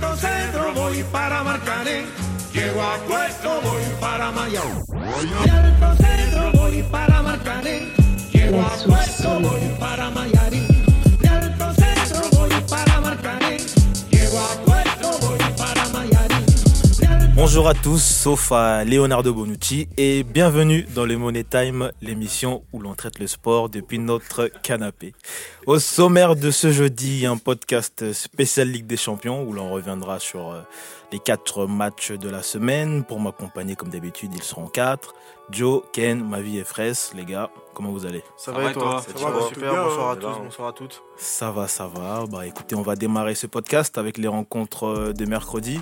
alto centro voy para Marcané. Llego a puesto, voy para Mayao. Alto centro voy para Marcané. Llego a puesto, voy para Mayarín. Bonjour à tous, sauf à Leonardo Bonucci, et bienvenue dans le Money Time, l'émission où l'on traite le sport depuis notre canapé. Au sommaire de ce jeudi, un podcast spécial Ligue des Champions où l'on reviendra sur euh, les quatre matchs de la semaine. Pour m'accompagner, comme d'habitude, ils seront quatre. Joe, Ken, Mavi et Fraisse, les gars, comment vous allez? Ça, Ça va va et toi, toi? Ça Ça va, va, super, bien, bonsoir à tous, là. bonsoir à toutes. Ça va, ça va. Bah écoutez, on va démarrer ce podcast avec les rencontres euh, de mercredi.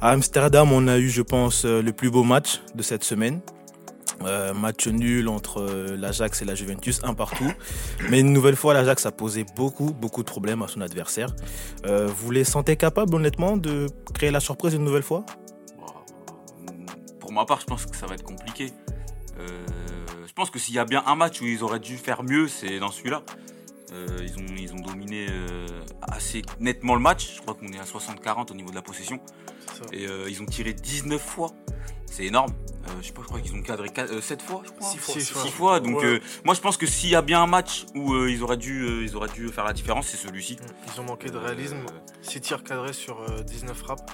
À Amsterdam, on a eu, je pense, euh, le plus beau match de cette semaine. Euh, match nul entre l'Ajax et la Juventus, un partout. Mais une nouvelle fois, l'Ajax a posé beaucoup, beaucoup de problèmes à son adversaire. Euh, vous les sentez capables, honnêtement, de créer la surprise une nouvelle fois? Pour ma part, je pense que ça va être compliqué. Euh, je pense que s'il y a bien un match où ils auraient dû faire mieux, c'est dans celui-là. Euh, ils, ont, ils ont dominé euh, assez nettement le match. Je crois qu'on est à 60-40 au niveau de la possession. Et euh, ils ont tiré 19 fois. C'est énorme. Euh, je sais pas, je crois qu'ils ont cadré 7 fois, je crois. Six fois, Six six fois. fois. Donc Ouais. euh, moi, je pense que s'il y a bien un match où euh, ils, auraient dû, euh, ils auraient dû faire la différence, c'est celui-ci. Ils ont manqué de Euh, réalisme, 6 tirs cadrés sur euh, 19 frappes.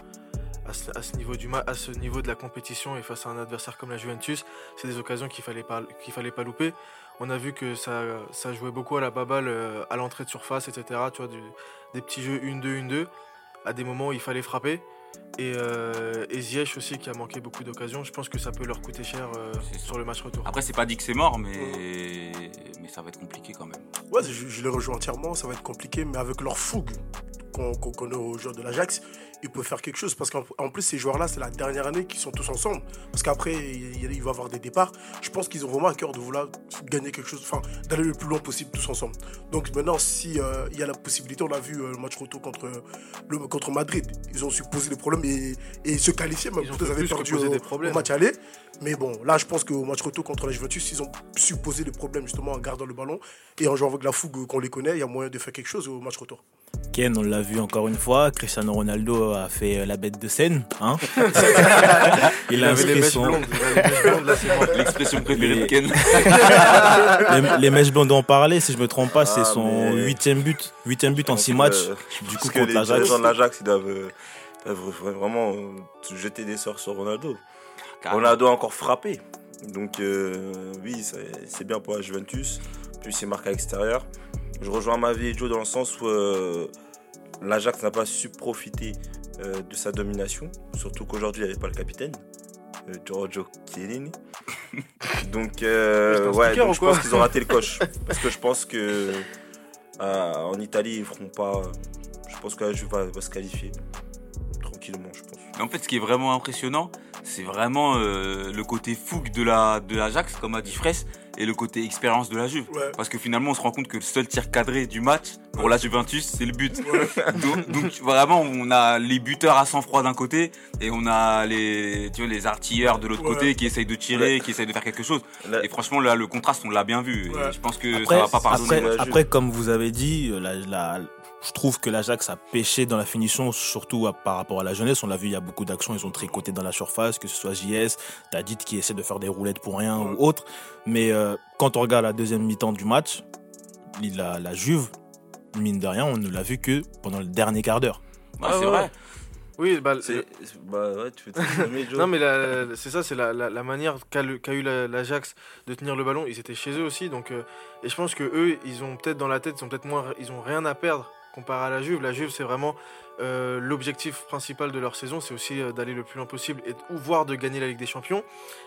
À ce, à ce niveau du ma- à ce niveau de la compétition et face à un adversaire comme la Juventus, c'est des occasions qu'il fallait pas qu'il fallait pas louper. On a vu que ça, ça jouait beaucoup à la baballe euh, à l'entrée de surface, etc. Tu vois, du- des petits jeux 1-2, 1-2. À des moments où il fallait frapper. Et, euh, et Ziyech aussi qui a manqué beaucoup d'occasions. Je pense que ça peut leur coûter cher euh, sur le match retour. Après, c'est pas dit que c'est mort, mais, mais ça va être compliqué quand même. Ouais, je, je les rejoins entièrement, ça va être compliqué, mais avec leur fougue qu'on qu'on connaît aux joueurs de l'Ajax, ils peuvent faire quelque chose. Parce qu'en en plus, ces joueurs-là, c'est la dernière année qu'ils sont tous ensemble. Parce qu'après, il, il va y avoir des départs. Je pense qu'ils ont vraiment à cœur de vouloir gagner quelque chose, enfin, d'aller le plus loin possible tous ensemble. Donc maintenant, si euh, il y a la possibilité, on l'a vu euh, le match retour contre, le, contre Madrid, ils ont su poser des problèmes et, et se qualifier, même Ils avaient perdu au, des problèmes. au match aller. Mais bon, là, je pense qu'au match retour contre la Juventus, ils ont su poser des problèmes justement en gardant le ballon et en jouant avec la fougue qu'on les connaît. Il y a moyen de faire quelque chose au match retour. Ken, on l'a vu encore une fois, Cristiano Ronaldo a fait euh, la bête de scène. Hein il a avait les inscrit mèches son... il les. L'expression préférée Mais- de Ken. les, les mèches blondes dont on parlait, si je me trompe pas, c'est Ah, son mais- huitième but, huitième but en six matchs. Du coup, que contre les l'Ajax. dirigeants de l'Ajax, ils doivent, euh, doivent vraiment euh, jeter des sorts sur Ronaldo. Ronaldo a encore frappé. Donc euh, oui, c'est c'est bien pour la Juventus. Puis c'est marqué à l'extérieur. Je rejoins ma vie et Joe dans le sens où euh, l'Ajax n'a pas su profiter euh, de sa domination. Surtout qu'aujourd'hui, il n'y avait pas le capitaine. euh, Giorgio Chiellini. donc, euh, ouais, speaker donc ou je pense qu'ils ont raté le coche. Parce que je pense que en Italie, ils feront pas. Je pense que la Juve va, va se qualifier. Tranquillement, je pense. En fait, ce qui est vraiment impressionnant, c'est vraiment le côté fougue de la de l'Ajax, comme a dit Fraisse, et le côté expérience de la Juve. Ouais. Parce que finalement, on se rend compte que le seul tir cadré du match pour la Juventus, c'est le but. donc, donc, vraiment, on a les buteurs à sang-froid d'un côté et on a les, tu vois, les artilleurs de l'autre Ouais. côté qui essayent de tirer, qui essayent de faire quelque chose. Et franchement, là, le contraste, on l'a bien vu. Et je pense que Après, ça va pas pardonner. après, après, comme vous avez dit, euh, la- la- je trouve que l'Ajax a pêché dans la finition, surtout à- par rapport à la jeunesse. On l'a vu, il y a beaucoup d'actions, ils ont tricoté dans la surface, que ce soit JS, Tadit qui essaie de faire des roulettes pour rien ou autre. Mais euh, quand on regarde la deuxième mi-temps du match, il- la, la Juve, mine de rien, on ne l'a vu que pendant le dernier quart d'heure. Ah, Ah, c'est ouais. vrai. Oui, bah, C'est- Bah ouais, tu fais. Non mais c'est ça, c'est la, la- la manière qu'a qu'a eu la- l'Ajax de tenir le ballon. Ils étaient chez eux aussi, donc euh, et je pense que eux, ils ont peut-être dans la tête, ils ont peut-être moins, ils ont rien à perdre comparé à la Juve. La Juve, c'est vraiment euh, l'objectif principal de leur saison, c'est aussi euh, d'aller le plus loin possible et ou voire de gagner la Ligue des Champions.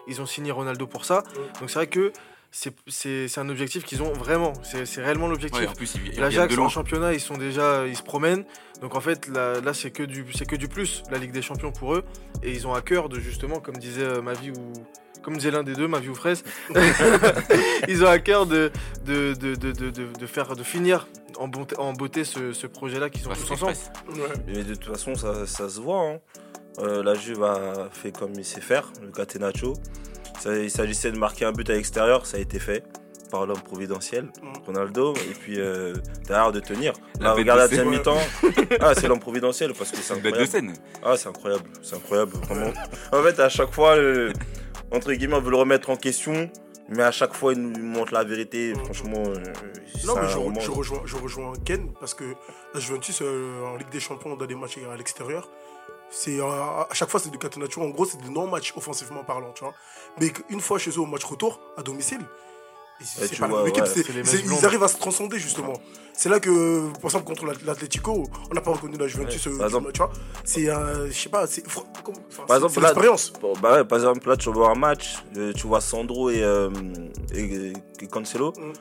Ils ont signé Ronaldo pour ça, donc c'est vrai que c'est un objectif qu'ils ont vraiment. C'est réellement l'objectif. Ouais, L'Ajax en championnat, ils sont déjà, ils se promènent. Donc en fait, là, là, c'est que du, c'est que du plus la Ligue des Champions pour eux. Et ils ont à cœur de justement, comme disait euh, Mavi ou comme disait l'un des deux, Mavi ou Fraisse, ils ont à cœur de de, de, de, de, de- de faire, de finir en, bonté- en beauté ce, ce projet-là qu'ils ont tous ensemble. Ouais. Mais de toute façon, ça, ça se voit. hein. Euh, la Juve a fait comme il sait faire, le Catenaccio. Ça- Il s'agissait de marquer un but à l'extérieur, ça a été fait. par l'homme providentiel. Ronaldo, et puis euh, derrière de tenir. La Là, regarde la de deuxième mi-temps. Ah, c'est l'homme providentiel parce que c'est C'est une bête de incroyable. scène. Ah, c'est incroyable, c'est incroyable, vraiment. en fait, à chaque fois, le- entre guillemets, on veut le remettre en question, mais à chaque fois, il nous montre la vérité. Franchement, euh, Non, mais je, rejoins, je rejoins Ken parce que la Juventus euh, en Ligue des Champions dans des matchs à l'extérieur, c'est euh, à chaque fois c'est du catenaccio. En gros, c'est des non-matchs offensivement parlant, tu vois. Mais une fois chez eux au match retour à domicile, c'est pas vois, équipe, ouais. les ils arrivent à se transcender justement. C'est là que, par exemple, contre l'At- l'Atlético, on n'a pas reconnu la Juventus, Ouais, euh, par exemple. tu vois. C'est, euh, je sais pas, c'est Par exemple, l'expérience. Bah ouais, par exemple, là, tu vois un match, euh, tu vois Sandro et, euh, et, et Cancelo. Mm.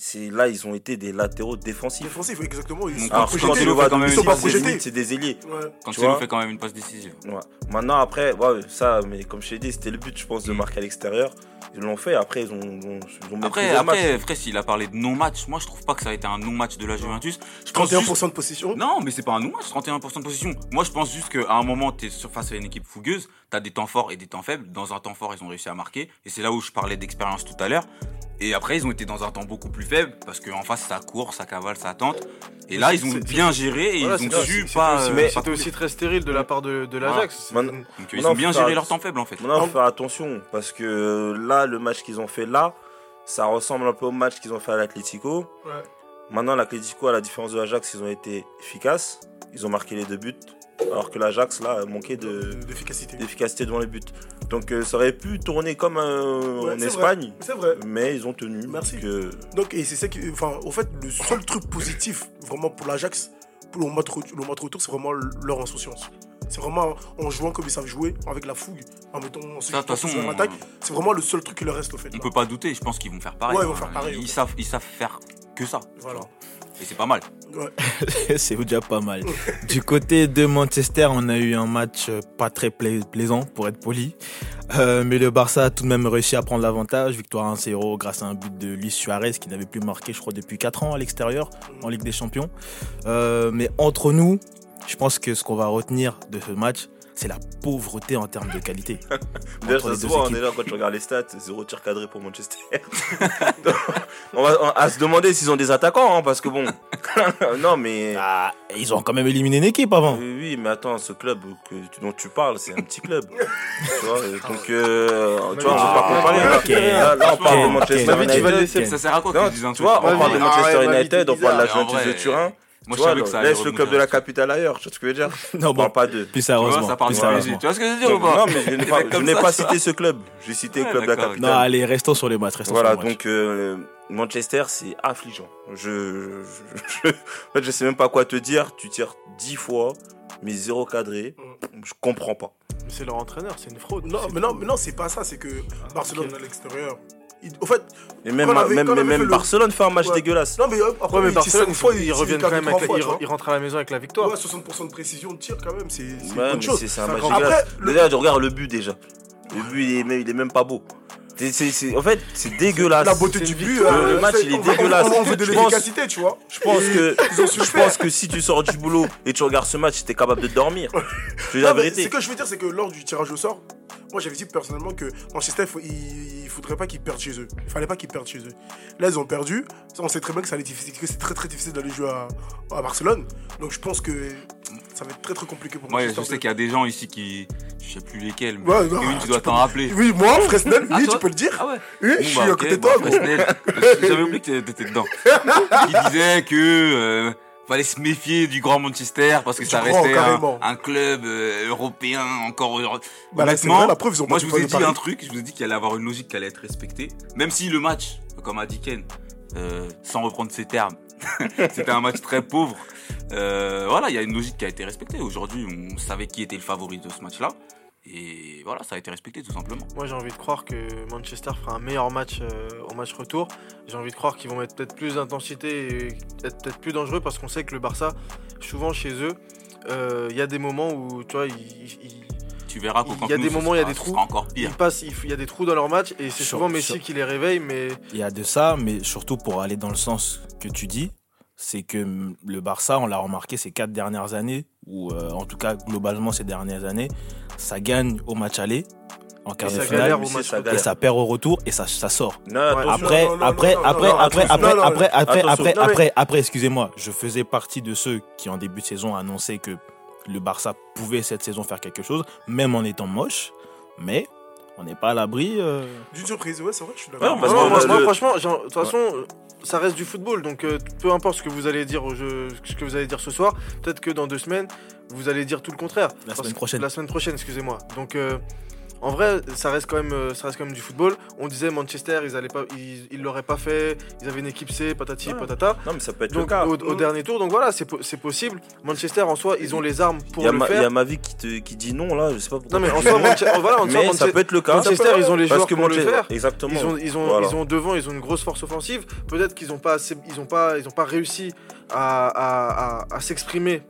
C'est là, ils ont été des latéraux défensifs. Défensif, exactement. Ils sont Alors quand le fait quand même Ils ils sont pas projetés. c'est des ailiers. Ouais. Quand Tu fait quand même une passe décisive. Ouais. Maintenant, après, ouais, ça, mais comme je t'ai dit, c'était le but, je pense, de Mm. marquer à l'extérieur. Ils l'ont fait, après, ils ont, ils ont, ils ont Après, après Fraisse, il a parlé de non-match. Moi, je trouve pas que ça a été un non-match de la Juventus. Je pense 31% juste- de possession. Non, mais c'est pas un non-match, 31% de position. Moi, je pense juste qu'à un moment, tu es face à une équipe fougueuse, tu as des temps forts et des temps faibles. Dans un temps fort, ils ont réussi à marquer. Et c'est là où je parlais d'expérience tout à l'heure. Et après, ils ont été dans un temps beaucoup plus faible parce qu'en face, ça court, ça cavale, ça tente. Et là, ils ont bien géré et Voilà, ils ont su c'est- pas. c'était euh, aussi- pas C'était aussi très stérile de la part de, de l'Ajax. Donc, ils ont bien géré leur temps faible en fait. Maintenant, il faut faire attention, parce que euh, là, le match qu'ils ont fait là, ça ressemble un peu au match qu'ils ont fait à l'Atlético. Ouais. Maintenant, l'Atlético, à la différence de l'Ajax, ils ont été efficaces. Ils ont marqué les deux buts. Alors que l'Ajax, là, manquait de, d'efficacité. d'efficacité devant les buts. Donc, euh, ça aurait pu tourner comme euh, Ouais, en Espagne. C'est vrai. Mais ils ont tenu. Merci. Donc, euh, Donc, et c'est ça qui. Enfin, au fait, le seul truc positif, vraiment, pour l'Ajax, pour le match, le match retour, c'est vraiment leur insouciance. C'est vraiment en jouant comme ils savent jouer, avec la fougue, en mettant en attaque. C'est vraiment le seul truc qui leur reste au fait. On là. peut pas douter, je pense qu'ils vont faire pareil. Ouais, ils vont hein. faire pareil, Ils, ouais. savent, ils savent faire que ça. Voilà. Et c'est pas mal. C'est déjà pas mal. Du côté de Manchester, on a eu un match euh, pas très pla- plaisant, pour être poli. Euh, mais le Barça a tout de même réussi à prendre l'avantage. Victoire 1-0 grâce à un but de Luis Suarez qui n'avait plus marqué, je crois, depuis 4 ans à l'extérieur en Ligue des Champions. Euh, mais entre nous, je pense que ce qu'on va retenir de ce match, c'est la pauvreté en termes de qualité. D'ailleurs, ça se voit, hein, équipes. déjà, quand tu regardes les stats, zéro tir cadré pour Manchester. Donc, on va on- à se demander s'ils ont des attaquants, hein, parce que bon. non, mais. Ah, ils ont quand même éliminé une équipe avant. Oui, oui, mais attends, ce club que, dont tu parles, c'est un petit club. tu vois, et donc, euh, tu vois, on Ah, va pas comparer. là. ok. Là, là, on parle de Manchester United. Ça sert à quoi Non, tu vois, on parle de Manchester ah ouais, ma vie, United, on parle de la Juventus de Turin. Moi, Tu je vois, savais que ça laisse le club de la rebondir. capitale ailleurs, tu vois ce que je veux dire Non, On bon, parle pas d'eux. plus Tu vois, sérieusement. ça parle plus de sérieusement. Tu vois ce que je veux dire ou pas non, mais je n'ai pas, je n'ai ça, pas cité ce club. J'ai cité le club de la capitale. Non, allez, restons sur les matchs. Restons Voilà, sur les matchs. donc euh, Manchester, c'est affligeant. Je, je, je- en fait, je sais même pas quoi te dire. Tu tires 10 fois, mais zéro cadré. Je comprends pas. Mais C'est leur entraîneur, c'est une fraude. Non, C'est- mais non, mais non, c'est pas ça. C'est que Barcelone à l'extérieur. Au fait, Et même, on avait- même, on le- Barcelone fait un match Ouais. dégueulasse. non, mais euh, après, Ouais, mais il Barcelone, ils, fois, ils il reviennent quand même avec, fois, ils, tu vois. ils rentrent à la maison avec la victoire. Ouais, 60% de précision de tir quand même, c'est une Ouais, chose. c'est un match dégueulasse. Après, le- Déjà, je regarde le but déjà. Le but, il est même, il est même pas beau. C'est- en fait, c'est dégueulasse. la beauté du but, euh, Le match, il est on dégueulasse. On veut de Je pense- l'efficacité, tu vois. Je pense que, je pense que si tu sors du boulot et tu regardes ce match, t'es capable de dormir. Je te dis la vérité. Ce que je veux dire, c'est que lors du tirage au sort, moi j'avais dit personnellement que Manchester, il, il, faudrait pas qu'ils perdent chez eux. Il fallait pas qu'ils perdent chez eux. Là, ils ont perdu. On sait très bien que ça allait être difficile, que c'est très très difficile d'aller jouer à, à Barcelone. Donc je pense que ça va être très très compliqué pour Moi, Manchester. je sais qu'il y a des gens ici qui. Je sais plus lesquels, mais. Ouais, non, Kevin, tu tu dois t'en rappeler. Oui, moi, Fresnel, Ah, oui, toi tu peux le dire. Ah ouais Oui, je suis bah, à côté de toi. J'avais oublié que t'étais dedans. Il disait que euh, fallait se méfier du grand Manchester parce que Du ça grand, restait un, club euh, européen encore. Bah là, vrai, la preuve, ils ont moi je vous ai dit un truc, je vous ai dit qu'il allait avoir une logique qui allait être respectée. Même si le match, comme a dit Ken, euh, sans reprendre ses termes, c'était un match très pauvre. Euh, voilà, il y a une logique qui a été respectée. Aujourd'hui, on savait qui était le favori de ce match-là. Et voilà, ça a été respecté tout simplement. Moi, j'ai envie de croire que Manchester fera un meilleur match euh, au match retour. J'ai envie de croire qu'ils vont mettre peut-être plus d'intensité et être peut-être plus dangereux parce qu'on sait que le Barça, souvent chez eux, euh, il y a des moments où tu vois, ils, ils- Tu verras qu'au Il y a des moments, il y a des trous. ils passent, il y a des trous dans leur match et c'est souvent Messi sur- qui les réveille. Mais Il y a de ça, mais surtout pour aller dans le sens que tu dis, c'est que le Barça, on l'a remarqué ces quatre dernières années, ou euh, en tout cas globalement ces dernières années, ça gagne au match aller en quart Et de ça finale et ça perd au retour et ça, ça sort. Ouais. Après, non, non, après, après, non, après, non, après, après, après, après, après, après, excusez-moi, je faisais partie de ceux qui, en début de saison, annonçaient que le Barça pouvait cette saison faire quelque chose, même en étant moche. Mais on n'est pas à l'abri. euh, D'une surprise, ouais, c'est vrai, je suis Ouais, d'accord. moi, moi, le- franchement, genre, de toute façon, ça reste du football, donc euh, peu importe ce que vous allez dire au jeu, ce que vous allez dire ce soir, peut-être que dans deux semaines, vous allez dire tout le contraire. La semaine prochaine. La semaine prochaine, excusez-moi. Donc, euh, en vrai, ça reste quand même, euh, ça reste quand même du football. On disait Manchester, ils allaient pas, ils, ils l'auraient pas fait. Ils avaient une équipe C, patati, Ouais. patata. Non, mais ça peut être le cas. au, au dernier tour, donc voilà, c'est po- c'est possible. Manchester en soi, ils ont les armes pour Il y, a le ma, il y faire. a ma vie qui, te, qui dit non là, je sais pas pourquoi. Non mais en soi, voilà, en soi, ça peut être le cas. Manchester, ils ont les joueurs que pour le faire. Exactement. Ils ont, ils, ont, Voilà. ils ont devant, ils ont une grosse force offensive. Peut-être qu'ils n'ont pas, assez- ils ont pas, ils ont pas réussi à, à- à- à s'exprimer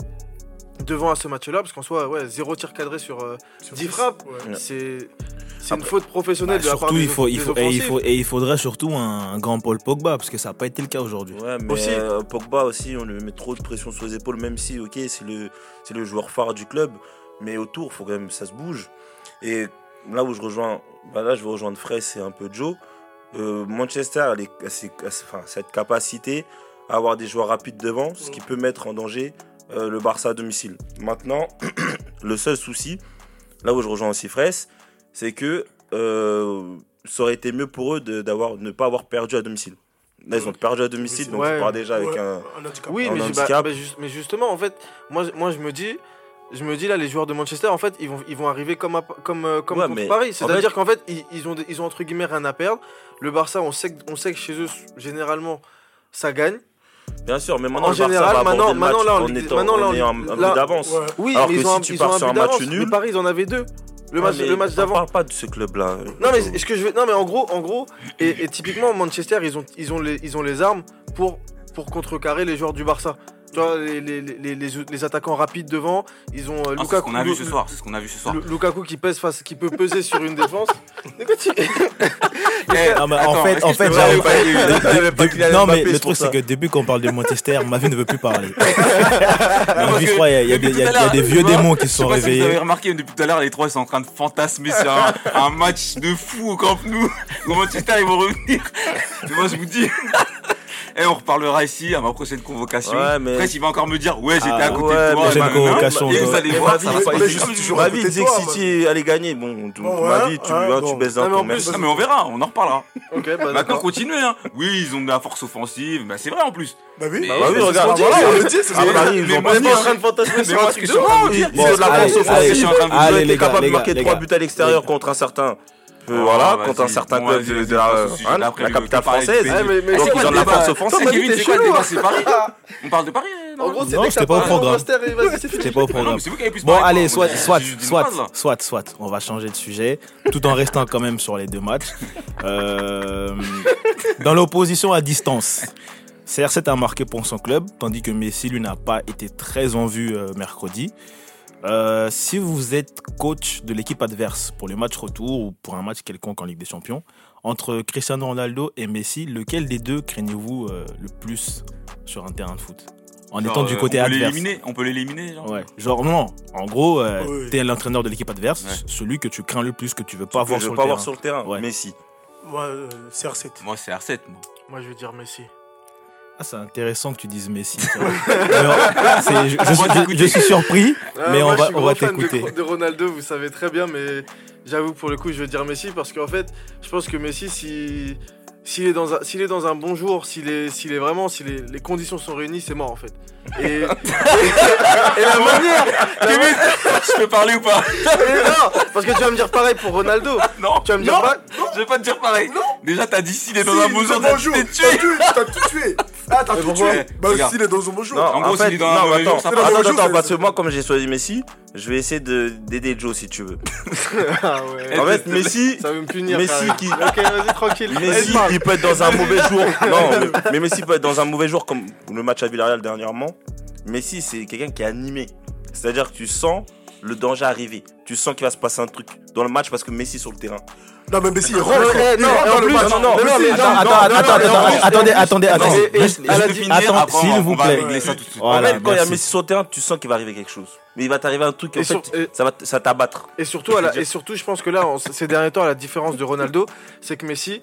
devant à ce match-là, parce qu'en soi, ouais, zéro tir cadré sur euh, Sur 10 dix. frappes, Ouais. c'est c'est une faute professionnelle bah, de la part surtout, des, il faut, il faut, et, il offensifs. faut, et il faudrait surtout un, un grand Paul Pogba, parce que ça n'a pas été le cas aujourd'hui. Ouais, mais Aussi. euh, Pogba aussi, on lui met trop de pression sur les épaules, même si, ok, c'est le, c'est le joueur phare du club, mais autour, faut quand même que ça se bouge. Et là où je rejoins, bah là, je vais rejoindre Fraisse et un peu Joe. Euh, Manchester a- enfin, cette capacité à avoir des joueurs rapides devant, ce qui peut mettre en danger euh, le Barça à domicile. Maintenant, le seul souci, là où je rejoins aussi Fraisse, c'est que euh, ça aurait été mieux pour eux de d'avoir ne pas avoir perdu à domicile. Là, ils ont perdu à domicile, donc Ouais. ils partent déjà avec Ouais, un. un handicap. Oui, mais, bah, bah, mais justement, en fait, moi, moi je me dis, je me dis là, les joueurs de Manchester, en fait, ils vont, ils vont arriver comme, à- comme, euh, comme Ouais, contre mais Paris. C'est-à-dire qu'en fait, ils, ils ont, ils ont entre guillemets rien à perdre. Le Barça, on sait, on sait que chez eux, généralement, ça gagne. Bien sûr, mais maintenant En le Barça général, va maintenant- le match maintenant, là, en étant maintenant, là, en ayant un, peu d'avance. Ouais. Oui, Alors mais que ils ont, si un- tu ils pars ont sur un but match nul- Mais Paris, ils en avaient deux. Le match, le match On d'avant. parle pas de ce club-là. Non mais ce que je veux, non mais en gros, en gros, et, et typiquement Manchester, ils ont, ils ont les, ils ont les armes pour, pour contrecarrer les joueurs du Barça. Tu vois, les, les, les, les, les attaquants rapides devant, ils ont euh, Ah, c'est ce Lukaku, qu'on a vu ce soir. C'est ce qu'on a vu ce soir. Lu- Lukaku qui pèse face, qui peut peser sur une défense. Eh, Non, mais en attends, fait, en fait, Non, mais le truc, c'est que depuis qu'on parle de Manchester, ma vie ne veut plus parler. Je crois, il y a- des- vieux démons qui se sont si vous avez réveillés. remarqué, depuis tout à l'heure, les trois ils sont en train de fantasmer sur un, un match de fou au Camp Nou. Au Manchester, ils vont revenir. Moi, je vous dis. Et on reparlera ici à ma prochaine convocation. Ouais, mais- Après, il va encore me dire Ouais, j'étais Ah, à côté ouais, de toi. convocation, Et vous allez voir, ma ça vie, va pas vie côté de disait toi, que City allait gagner. Bon, ma vie, tu, baisses Non, d'un mais en ton plus, merci. Mais on verra, on en reparlera. Bah Maintenant, d'accord. continuez. Hein. Oui, ils ont de la force offensive. Bah, c'est vrai en plus. Bah oui, Bah oui, regarde, voilà, on le dit, c'est ce Ah, Paris, ils Mais ont moi, pas je mis. suis en train de fantasmer sur moi, un truc de dire, la force offensive. allez, les gars, les de marquer gars, 3 les buts à l'extérieur contre un certain. Euh, Oh, Voilà, contre un certain club de, de la, hein, la capitale française. Ouais, mais- mais Donc, ils ont de la force offensive. Kevin, c'est quoi le débat. C'est Paris On parle de Paris non En gros, c'est t'as pas au programme. C'était pas au Ah programme. Bon, allez, soit, soit, soit, soit, soit, on va changer de sujet, tout en restant quand même sur les deux matchs. Euh, dans l'opposition à distance, CR7 a marqué pour son club, tandis que Messi, lui, n'a pas été très en vue euh, mercredi. Euh, si vous êtes coach de l'équipe adverse pour le match retour ou pour un match quelconque en Ligue des Champions, entre Cristiano Ronaldo et Messi, lequel des deux craignez-vous euh, le plus sur un terrain de foot? En Genre, étant du euh, côté on peut adverse. l'éliminer, On peut l'éliminer, genre? Ouais, genre non. En gros, euh, Oui. t'es l'entraîneur de l'équipe adverse, Ouais. celui que tu crains le plus, que tu veux pas Que voir je sur veux le pas terrain. voir sur le terrain. Ouais. Messi. Moi, euh, CR7. Moi, c'est R7. Moi. Moi, je veux dire Messi. Ah, c'est intéressant que tu dises Messi. Alors, je, je suis- je- je suis surpris, Ah, mais moi, on je va, suis on va fan de- t'écouter. De, Ronaldo, vous savez très bien, mais j'avoue pour le coup, je veux dire Messi parce qu'en fait, je pense que Messi, si s'il est dans un s'il est dans un bon jour, s'il est s'il est vraiment si les, les conditions sont réunies, c'est mort en fait. Et, et, la manière, Kevin, je peux parler ou pas mais non, parce que tu vas me dire pareil pour Ronaldo. Non, Tu vas me dire non, pas. je vais pas te dire pareil. Déjà, t'as dit s'il est dans Si, un bon jour, t'as tué, t'as tout tué. Ah, t'as tout tué. Bah, Regarde. s'il est dans un bon jour. Non, En gros, en fait, s'il est dans un non, mauvais attends, jour, ça attends, attends, parce que moi, comme j'ai choisi Messi, je vais essayer de- d'aider Joe si tu veux. Ah ouais. En fait, Messi, Ça veut me punir. Messi carrément. qui- Ok, vas-y tranquille. Messi, il peut être dans un mauvais jour. Non, mais, mais Messi peut être dans un mauvais jour comme le match à Villarreal dernièrement. Messi, c'est quelqu'un qui est animé. C'est-à-dire que tu sens le danger arriver. Tu sens qu'il va se passer un truc dans le match parce que Messi sur le terrain. Non, mais Messi, il rentre. Non, non, non, attendez, attendez, attendez. Attendez, s'il vous plaît. En fait, quand il y a Messi sur le terrain, tu sens qu'il va arriver quelque chose. Mais il va t'arriver un truc, en fait, ça va ça t'abattre. Et surtout, et surtout, je pense que là, ces derniers temps, la différence de Ronaldo, c'est que Messi,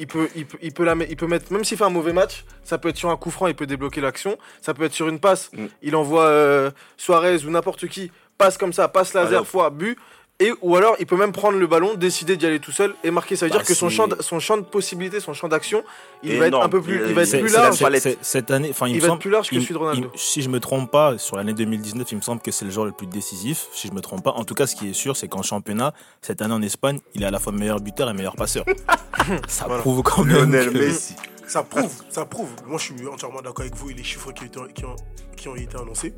il peut, il peut, il peut, la, il peut mettre, même s'il fait un mauvais match, ça peut être sur un coup franc, il peut débloquer l'action, ça peut être sur une passe, mm. il envoie euh, Suarez ou n'importe qui, passe comme ça, passe laser, fois, but. Et, ou alors, il peut même prendre le ballon, décider d'y aller tout seul et marquer. Ça veut dire que son champ, de, son champ de possibilités, son champ d'action, il va être un peu plus, il va être plus large. Cette année, enfin, il, me va semble, plus large que celui de Ronaldo. Si je me trompe pas, sur l'année 2019, il me semble que c'est le joueur le plus décisif. Si je me trompe pas, en tout cas, ce qui est sûr, c'est qu'en championnat, cette année en Espagne, il est à la fois meilleur buteur et meilleur passeur. ça prouve quand même. Messi. Ça prouve, ça prouve. Moi, je suis entièrement d'accord avec vous et les chiffres qui ont été annoncés.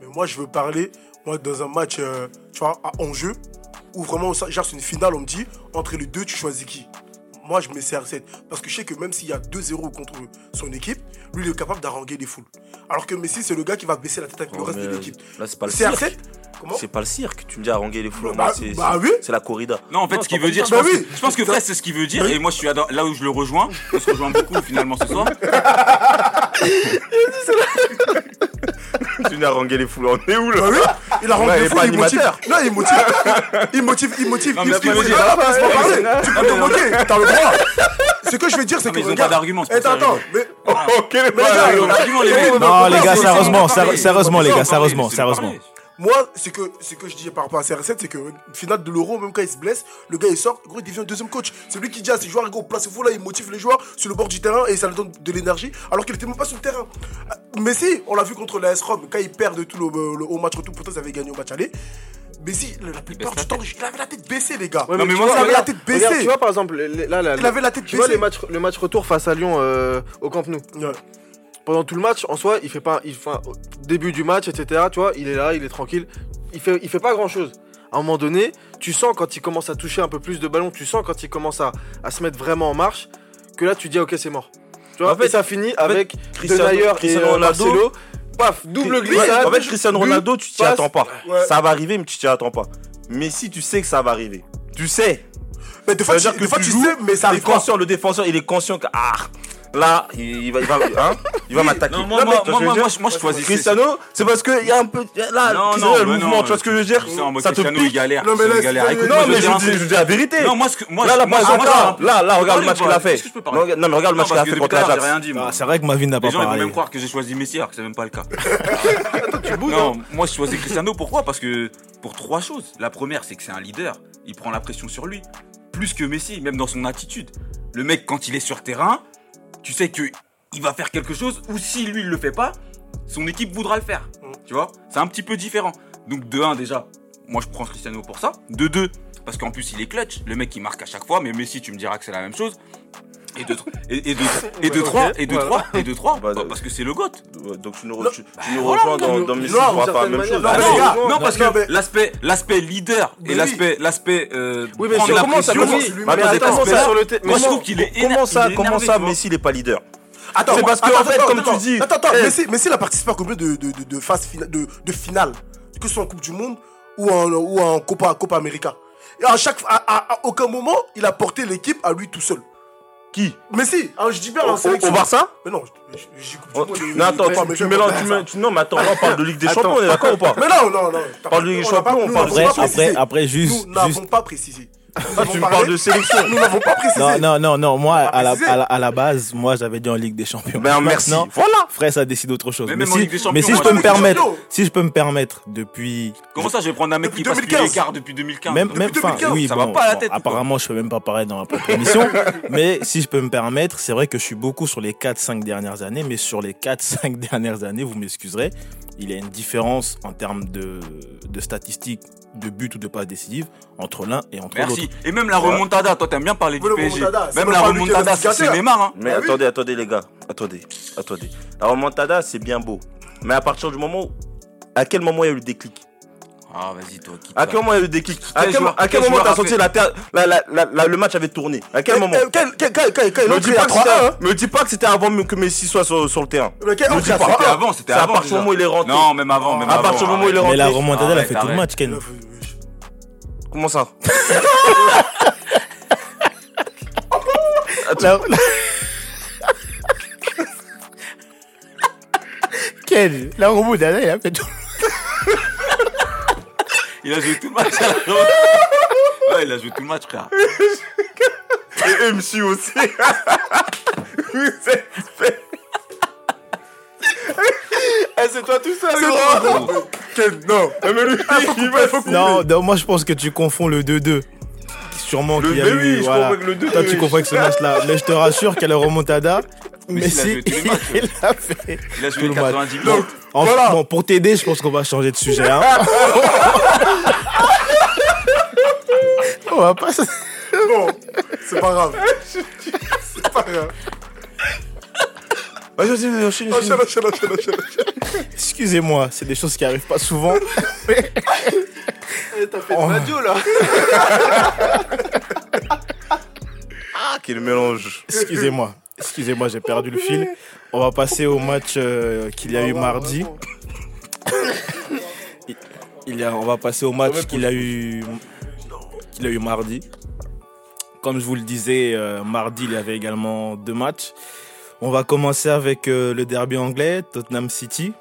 Mais moi, je veux parler moi, dans un match, euh, tu vois, à enjeu, où vraiment, genre, c'est une finale, on me dit, entre les deux, tu choisis qui? Moi je mets CR7 parce que je sais que même s'il y a 2-0 contre son équipe, lui il est capable d'arranger les foules. Alors que Messi c'est le gars qui va baisser la tête avec le reste de l'équipe. Là c'est pas le CR7 cirque. C'est pas le cirque, tu me dis arranger les foules. Bah, c'est bah, oui. la corrida. Non, en fait, ce qu'il veut dire, je, bah, pense, oui. je pense, que bah Fred, c'est ce qu'il veut dire, et moi, je suis là où je le rejoins. On se rejoint beaucoup finalement ce soir. tu n'as rangé les foules, on est où là? Bah il a rendu ouais, fou, il, il motive. Non, il motive. Il motive, il motive. Non, il motive. Tu peux parler. Tu peux te moquer. T'as le droit. Ce que je vais dire, c'est que. Ils ont pas d'argument. Attends, attends. Ok, les. Non, les gars, sérieusement. Sérieusement, les gars. Sérieusement, sérieusement. Moi, ce que, que je dis par rapport à CR7, c'est que finale de l'Euro, même quand il se blesse, le gars il sort, gros, il devient deuxième coach. C'est lui qui dit à ses joueurs, gros, placez-vous là, il motive les joueurs sur le bord du terrain et ça leur donne de l'énergie, alors qu'il était même pas sur le terrain. Euh, mais si, on l'a vu contre la S-Rom, quand ils perdent tout le, match retour, pourtant ils avaient gagné au match aller. Mais si, la plupart du temps, il avait la tête baissée, les gars. Ouais, mais moi, il avait la tête baissée. Tu vois, par exemple, là, il avait la tête tu baissée. Vois les matchs, le match retour face à Lyon euh, au Camp Nou. Ouais pendant tout le match, en soi, il fait pas. Début du match, etc. Tu vois, il est là, il est tranquille. Il fait, il fait pas grand chose. À un moment donné, tu sens quand il commence à toucher un peu plus de ballon, tu sens quand il commence à, à se mettre vraiment en marche, que là, tu dis, ok, c'est mort. Tu vois, en fait, ça finit avec Cristiano, et Ronaldo. Paf, double glissade. Ouais, en fait, Cristiano Ronaldo, tu t'y attends pas. Ça va arriver, mais tu t'y attends pas. Mais si tu sais que ça va arriver, tu sais. Mais des fois, tu, des fois, tu joues, sais, mais ça arrive. Conscient, le défenseur, il est conscient que. Ah, là, il, va, il va, hein, va m'attaquer. Moi, moi, moi, je choisis. Cristiano, c'est parce qu'il y a un peu. Là, Cristiano, le mouvement, tu vois ce que je veux dire Ça te pique. galère. Non, mais je dis la vérité. Non, moi, là, là, là, regarde le match qu'il a fait. Non, mais regarde le match qu'il a fait contre l'Ajax. Ah, c'est vrai que ma vie n'a pas parlé. Les gens vont même croire que j'ai choisi Messi alors que c'est même pas le cas. Non, hein. moi, je choisis Cristiano. Pourquoi? Parce que pour trois choses. La première, c'est que c'est un leader. Il prend la pression sur lui. Plus que Messi, même dans son attitude. Le mec, quand il est sur terrain, tu sais que il va faire quelque chose, ou si lui il le fait pas, son équipe voudra le faire. Mm. Tu vois? C'est un petit peu différent. Donc de 1 déjà, moi je prends Cristiano pour ça. De 2, parce qu'en plus il est clutch, le mec il marque à chaque fois, mais Messi tu me diras que c'est la même chose et de et, et de et de 3 et de 3 et de 3 bah, bah, parce que c'est le goth. Donc tu nous, bah, rejoins dans, dans Messi, la même chose. Ah, non, parce que l'aspect l'aspect leader et l'aspect l'aspect euh, oui, mais comment ça, mais attends, sur je trouve qu'il est comment ça comment ça Messi il est pas leader Attends, c'est parce que en fait comme Attends eh. Messi Messi a participé à combien de de de phase de de finale que ce soit en Coupe du monde ou en ou en Copa América. Et à chaque à, aucun moment il a porté l'équipe à lui tout seul. Qui si, hein, je dis bien en sélection. Au Barça Mais non, j'y oh, Non, attends, tu mélanges. Non, mais attends, on parle de Ligue des Champions, on est d'accord ou pas Mais non, non, non. On parle de Ligue des Champions, on parle de Après, juste. Nous n'avons pas précisé. Tu me parles de sélection. Nous n'avons pas précisé. Non, non, non, non. Moi, à la, à la, à, la, base, moi, j'avais dit en Ligue des Champions. Ben, merci. Maintenant, voilà. Frère, ça décide autre chose. Mais, si, mais si je peux me permettre, si je peux me permettre, depuis. Comment ça, je vais prendre un mec qui 2015. passe l'écart depuis 2015. Même, depuis 2015. Oui, ça va pas à la tête. Apparemment, je fais même pas pareil dans la propre émission. mais si je peux me permettre, c'est vrai que je suis beaucoup sur les 4-5 dernières années, mais sur les 4-5 dernières années, vous m'excuserez, il y a une différence en termes de, de statistiques de but ou de passe décisive entre l'un et entre l'autre. Merci. Et même la remontada, toi t'aimes bien parler du PSG. Même la remontada, c'est Neymar. Hein. Mais ah attendez, attendez les gars, attendez, attendez. La remontada, c'est bien beau. Mais à partir du moment où, à quel moment il y a eu le déclic? Ah, vas-y, toi, quitte. À quel moment il y a eu des kicks À quel, à quel moment t'as senti la terre, la, la, la, la, le match avait tourné À quel moment Me dis pas que c'était, me dis pas que c'était avant que Messi soit sur, sur le terrain. Me dis pas. C'était avant, c'était avant. À partir du moment où il est rentré. Non, même avant. À partir du moment où il est rentré. Mais la remontada, elle a fait tout le match, Ken. Comment ça? Ken, la remontada, elle a fait tout le match. Il a joué tout le match à la Ouais, il a joué tout le match, frère. Et MC aussi. Vous êtes fait. Eh, c'est toi tout seul, Quel- Non, mais lui, il va faut Non, non, moi je pense que tu confonds le 2-2. Sûrement Le qu'il y a eu. oui, je voilà. confonds avec le 2-2, Toi, tu confonds avec ce match-là. Mais je te rassure qu'à la remontada, Messi, il a joué tous les matchs, il a fait. Il a Tout joué le 90 match. minutes. En- Voilà. Bon, pour t'aider, je pense qu'on va changer de sujet. hein. On va pas. Bon, c'est pas grave. C'est pas grave. Vas-y, vas-y, enchaîne. Excusez-moi, c'est des choses qui arrivent pas souvent. Eh, T'as fait de Oh. radio là. Ah, quel mélange. Excusez-moi. Excusez-moi, j'ai perdu le fil. On va passer au match euh, qu'il y a eu mardi. Il y a, on va passer au match qu'il a eu qu'il a eu mardi. Comme je vous le disais, euh, mardi il y avait également deux matchs. On va commencer avec euh, le derby anglais, Tottenham City.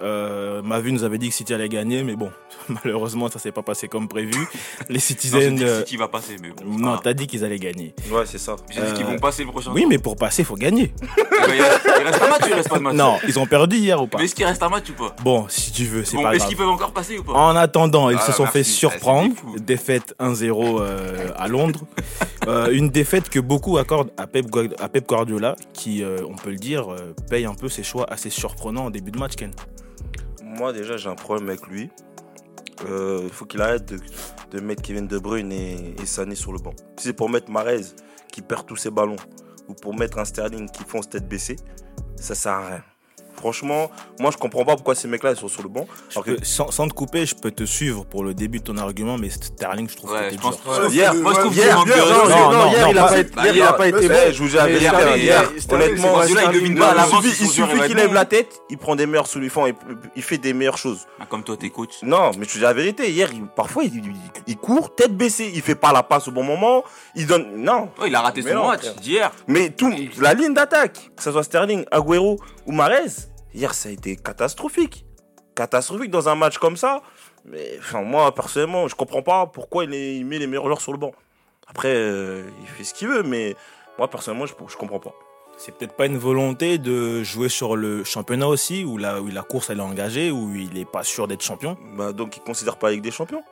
Euh, ma vue nous avait dit que City allait gagner, mais bon, malheureusement ça s'est pas passé comme prévu. Les Non, Citizens, euh, City va passer, mais bon. non, Ah, t'as dit qu'ils allaient gagner. Ouais, c'est ça. J'ai dit qu'ils vont passer le prochain. Oui, mais pour passer, faut gagner. Il il reste un match ou il reste pas de match? Non, ils ont perdu hier ou pas? Mais est-ce qu'il reste un match ou pas? Bon, si tu veux, c'est Bon, pas Est-ce grave. qu'ils peuvent encore passer ou pas? En attendant, ils Ah, se sont merci. fait surprendre. Ah. Défaite 1-0 euh, à Londres. Euh, une défaite que beaucoup accordent à Pep, Guard- à Pep Guardiola, qui, euh, on peut le dire, euh, paye un peu ses choix assez surprenants en début de match, Ken. Moi, déjà, j'ai un problème avec lui. Euh, Il faut qu'il arrête de, de mettre Kevin De Bruyne et, et Sané sur le banc. Si c'est pour mettre Marez qui perd tous ses ballons ou pour mettre un Sterling qui fonce tête baissée, ça sert à rien. Franchement, moi je comprends pas pourquoi ces mecs-là ils sont sur le banc. Alors que sans, sans te couper, je peux te suivre pour le début de ton argument, mais Sterling, je trouve Ouais, que je t'es pense dur. que- hier, moi je trouve hier, non, non, il a pas- été- bah, hier, il hier, a pas été bon. je vous ai hier, honnêtement, il suffit, qu'il lève la tête, il prend des meilleures solutions, il, il fait des meilleures choses. Ah, Comme toi, t'es coach. Non, mais je te dis la vérité, hier, parfois il, court tête baissée, il fait pas la passe au bon moment, il donne. Non, il a raté son non, match d'hier. mais tout, la ligne d'attaque, que ce soit Sterling, Agüero ou Marez, hier ça a été catastrophique. Catastrophique dans un match comme ça. Mais enfin, moi personnellement, je comprends pas pourquoi il, est- il met les meilleurs joueurs sur le banc. Après, euh, il fait ce qu'il veut, mais moi personnellement, je, je comprends pas. C'est peut-être pas une volonté de jouer sur le championnat aussi, où la, où la course elle est engagée, où il est pas sûr d'être champion? Bah, donc il considère pas la Ligue des Champions?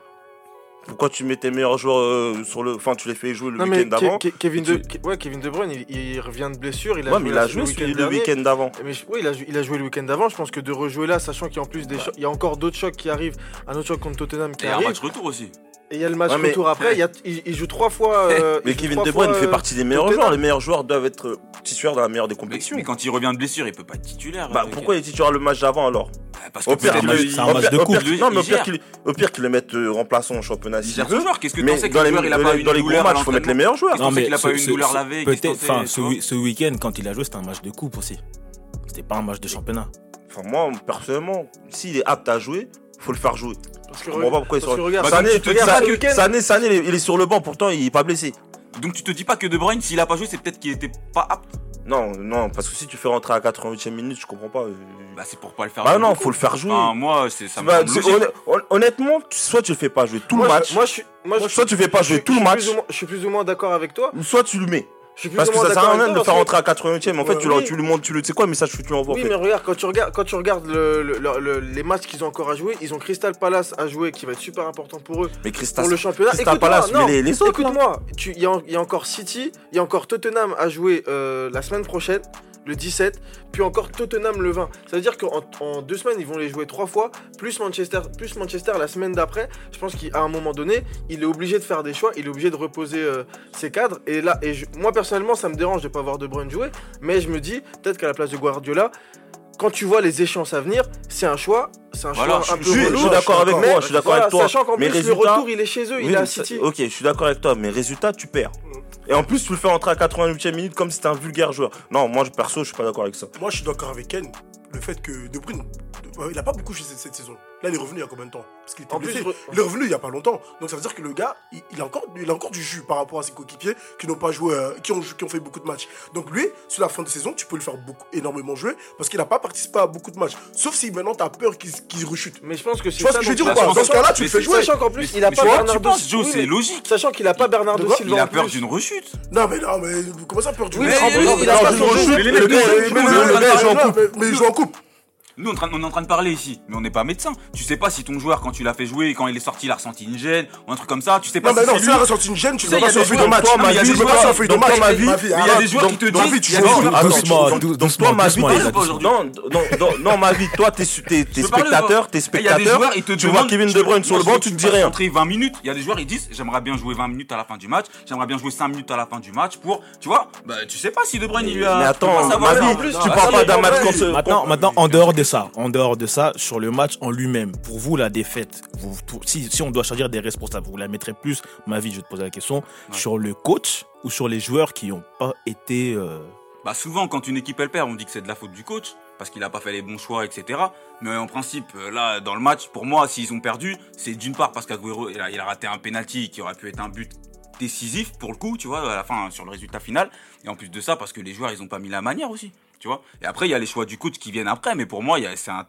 Pourquoi tu mets tes meilleurs joueurs euh, sur le. Enfin, tu les fais jouer le mais week-end d'avant Ke- Ke- Kevin de, Tu- ouais, Kevin De Bruyne, il, il revient de blessure. Il a Ouais, joué mais il la- a joué le celui- week-end le dernier. week-end d'avant. Mais je- oui, il a, jou- il a joué le week-end d'avant. Je pense que de rejouer là, sachant qu'il y a en plus des chocs, il y a encore d'autres chocs qui arrivent. Un autre choc contre Tottenham Et qui il y a un arrive. match retour aussi. Et il y a le match Ouais, mais- retour après. Il, a- joue trois fois. euh, Mais Kevin De Bruyne fois, fait euh, partie des meilleurs Tottenham. joueurs. Les meilleurs joueurs doivent être titulaires dans la meilleure des Mais, compétitions. mais quand il revient de blessure, il peut pas être titulaire. Bah, pourquoi il est titulaire le match d'avant alors? Parce Au que pire, c'est un qu'il match- au de au coupe. Non, mais au Il pire qu'il au pire qu'il le mette euh, remplaçant au championnat Il gère joueur. Qu'est-ce que Mais t'en sais que dans le joueur, il a pas dans les gros matchs, il faut mettre les meilleurs joueurs. Qu'on sait qu'il a pas une douleur la veille Peut-être, enfin, tu ce, week-end, quand il a joué, c'était un match de coupe aussi. C'était pas un match de championnat. Enfin, moi, personnellement, s'il est apte à jouer, faut le faire jouer. Parce Je que, comprends pas pourquoi il sort. regarde, Bah, Sané, tu Sané- il il est sur le banc, pourtant il est pas blessé. Donc tu te dis pas que De Bruyne, s'il a pas joué, c'est peut-être qu'il était pas apte. Non, non, parce que si tu fais rentrer à 88e minute, je comprends pas. Bah c'est pour pas le faire. Bah jouer. non, faut le faire jouer. Enfin, moi, c'est ça Bah, honn- honnêtement, soit tu le fais pas jouer tout moi, le je- match, moi, je suis. Moi, je soit tu fais pas jouer tout le match, moins- Je suis plus ou moins d'accord avec toi. ou soit tu le mets. Je plus Parce que ça sert à rien de le faire rentrer à 80e. En fait, tu, leur- oui. tu lui montres, tu le sais quoi, mais ça, tu, tu l'envoies. Oui, mais regarde, quand tu regardes, quand tu regardes le- le- le- le- les matchs qu'ils ont encore à jouer, ils ont Crystal Palace à jouer qui va être super important pour eux Mais Crystal, pour le championnat. Crystal Palace, non, mais les, les autres. là. Écoute-moi, tu- il y, a- il y a encore City, il y a encore Tottenham à jouer euh, la semaine prochaine, le 17, puis encore Tottenham le 20. Ça veut dire qu'en en deux semaines, ils vont les jouer trois fois, plus Manchester, plus Manchester la semaine d'après. Je pense qu'à un moment donné, il est obligé de faire des choix, il est obligé de reposer euh, ses cadres. Et là, et je- moi personnellement, ça me dérange de pas voir De Bruyne jouer, mais je me dis peut-être qu'à la place de Guardiola. Quand tu vois les échéances à venir, c'est un choix, c'est un Voilà, choix un Je peu suis, je relou. suis d'accord avec toi, je suis d'accord voilà, avec toi. Sachant qu'en mais plus, résultat, le retour, il est chez eux, il est à City. Ok, je suis d'accord avec toi, mais résultat, tu perds. Et en plus, tu le fais rentrer à 88e minute comme si c'était un vulgaire joueur. Non, moi, perso, je suis pas d'accord avec ça. Moi, je suis d'accord avec Ken. Le fait que De Bruyne, il a pas beaucoup joué cette, cette saison. Là, il est revenu il y a combien de temps? Parce qu'il re- Il est revenu il y a pas longtemps. Donc ça veut dire que le gars, il, il a encore, il a encore du jus par rapport à ses coéquipiers qui n'ont pas joué, euh, qui ont, qui ont fait beaucoup de matchs. Donc lui, sur la fin de saison, tu peux le faire beaucoup, énormément jouer parce qu'il n'a pas participé à beaucoup de matchs. Sauf si maintenant tu as peur qu'il rechute. Mais je pense que c'est Tu vois ce ça que je veux dire ou pas? Dans ce cas-là, tu le fais jouer. Sachant qu'en plus, il a pas Bernardo Silva. C'est logique. Sachant qu'il a pas Bernardo Silva. Il a peur d'une rechute. Non, mais non, mais comment ça peur du Oui, jeu mais en plus, Non, il a non, pas du son jeu, jeu. mais il joue en coupe. Nous, on, est en train- on est en train de parler ici, mais on n'est pas médecin. Tu sais pas si ton joueur, quand tu l'as fait jouer, quand il est sorti, il a ressenti une gêne ou un truc comme ça. Tu sais pas Non, mais si non, c'est si lui. il a ressenti une gêne, tu Tu sais, ne y a pas sur feuille de match. Non, mais il feuille de match. toi, ma vie, Mais il y a des joueurs qui te disent. tu y joues donc, toi, ma vie, non, non, non, non, ma vie, toi, t'es spectateur, t'es y spectateur, tu vois. Kevin De Bruyne sur le banc, tu te dis rien. rentrer 20 minutes. Il y a des joueurs, ils disent J'aimerais bien jouer 20 minutes à la fin du match. J'aimerais bien jouer 5 minutes à la fin du match pour. Tu vois Bah, tu sais pas si De Bruyne, il lui a. Mais attends, ma vie, tu bah, parles pas mais d'un match. Maintenant, maintenant, en dehors ça, en dehors de ça, sur le match en lui-même, pour vous, la défaite, vous, si, si on doit choisir des responsables, vous la mettrez plus, ma vie, je vais te poser la question, sur le coach ou sur les joueurs qui n'ont pas été. euh, Bah souvent quand une équipe elle perd, on dit que c'est de la faute du coach parce qu'il a pas fait les bons choix, etc. Mais en principe, euh, là dans le match, pour moi, s'ils ont perdu, c'est d'une part parce qu'Aguero il a, il a raté un penalty qui aurait pu être un but décisif pour le coup, tu vois, à la fin sur le résultat final. Et en plus de ça, parce que les joueurs ils ont pas mis la manière aussi, tu vois. Et après il y a les choix du coach qui viennent après, mais pour moi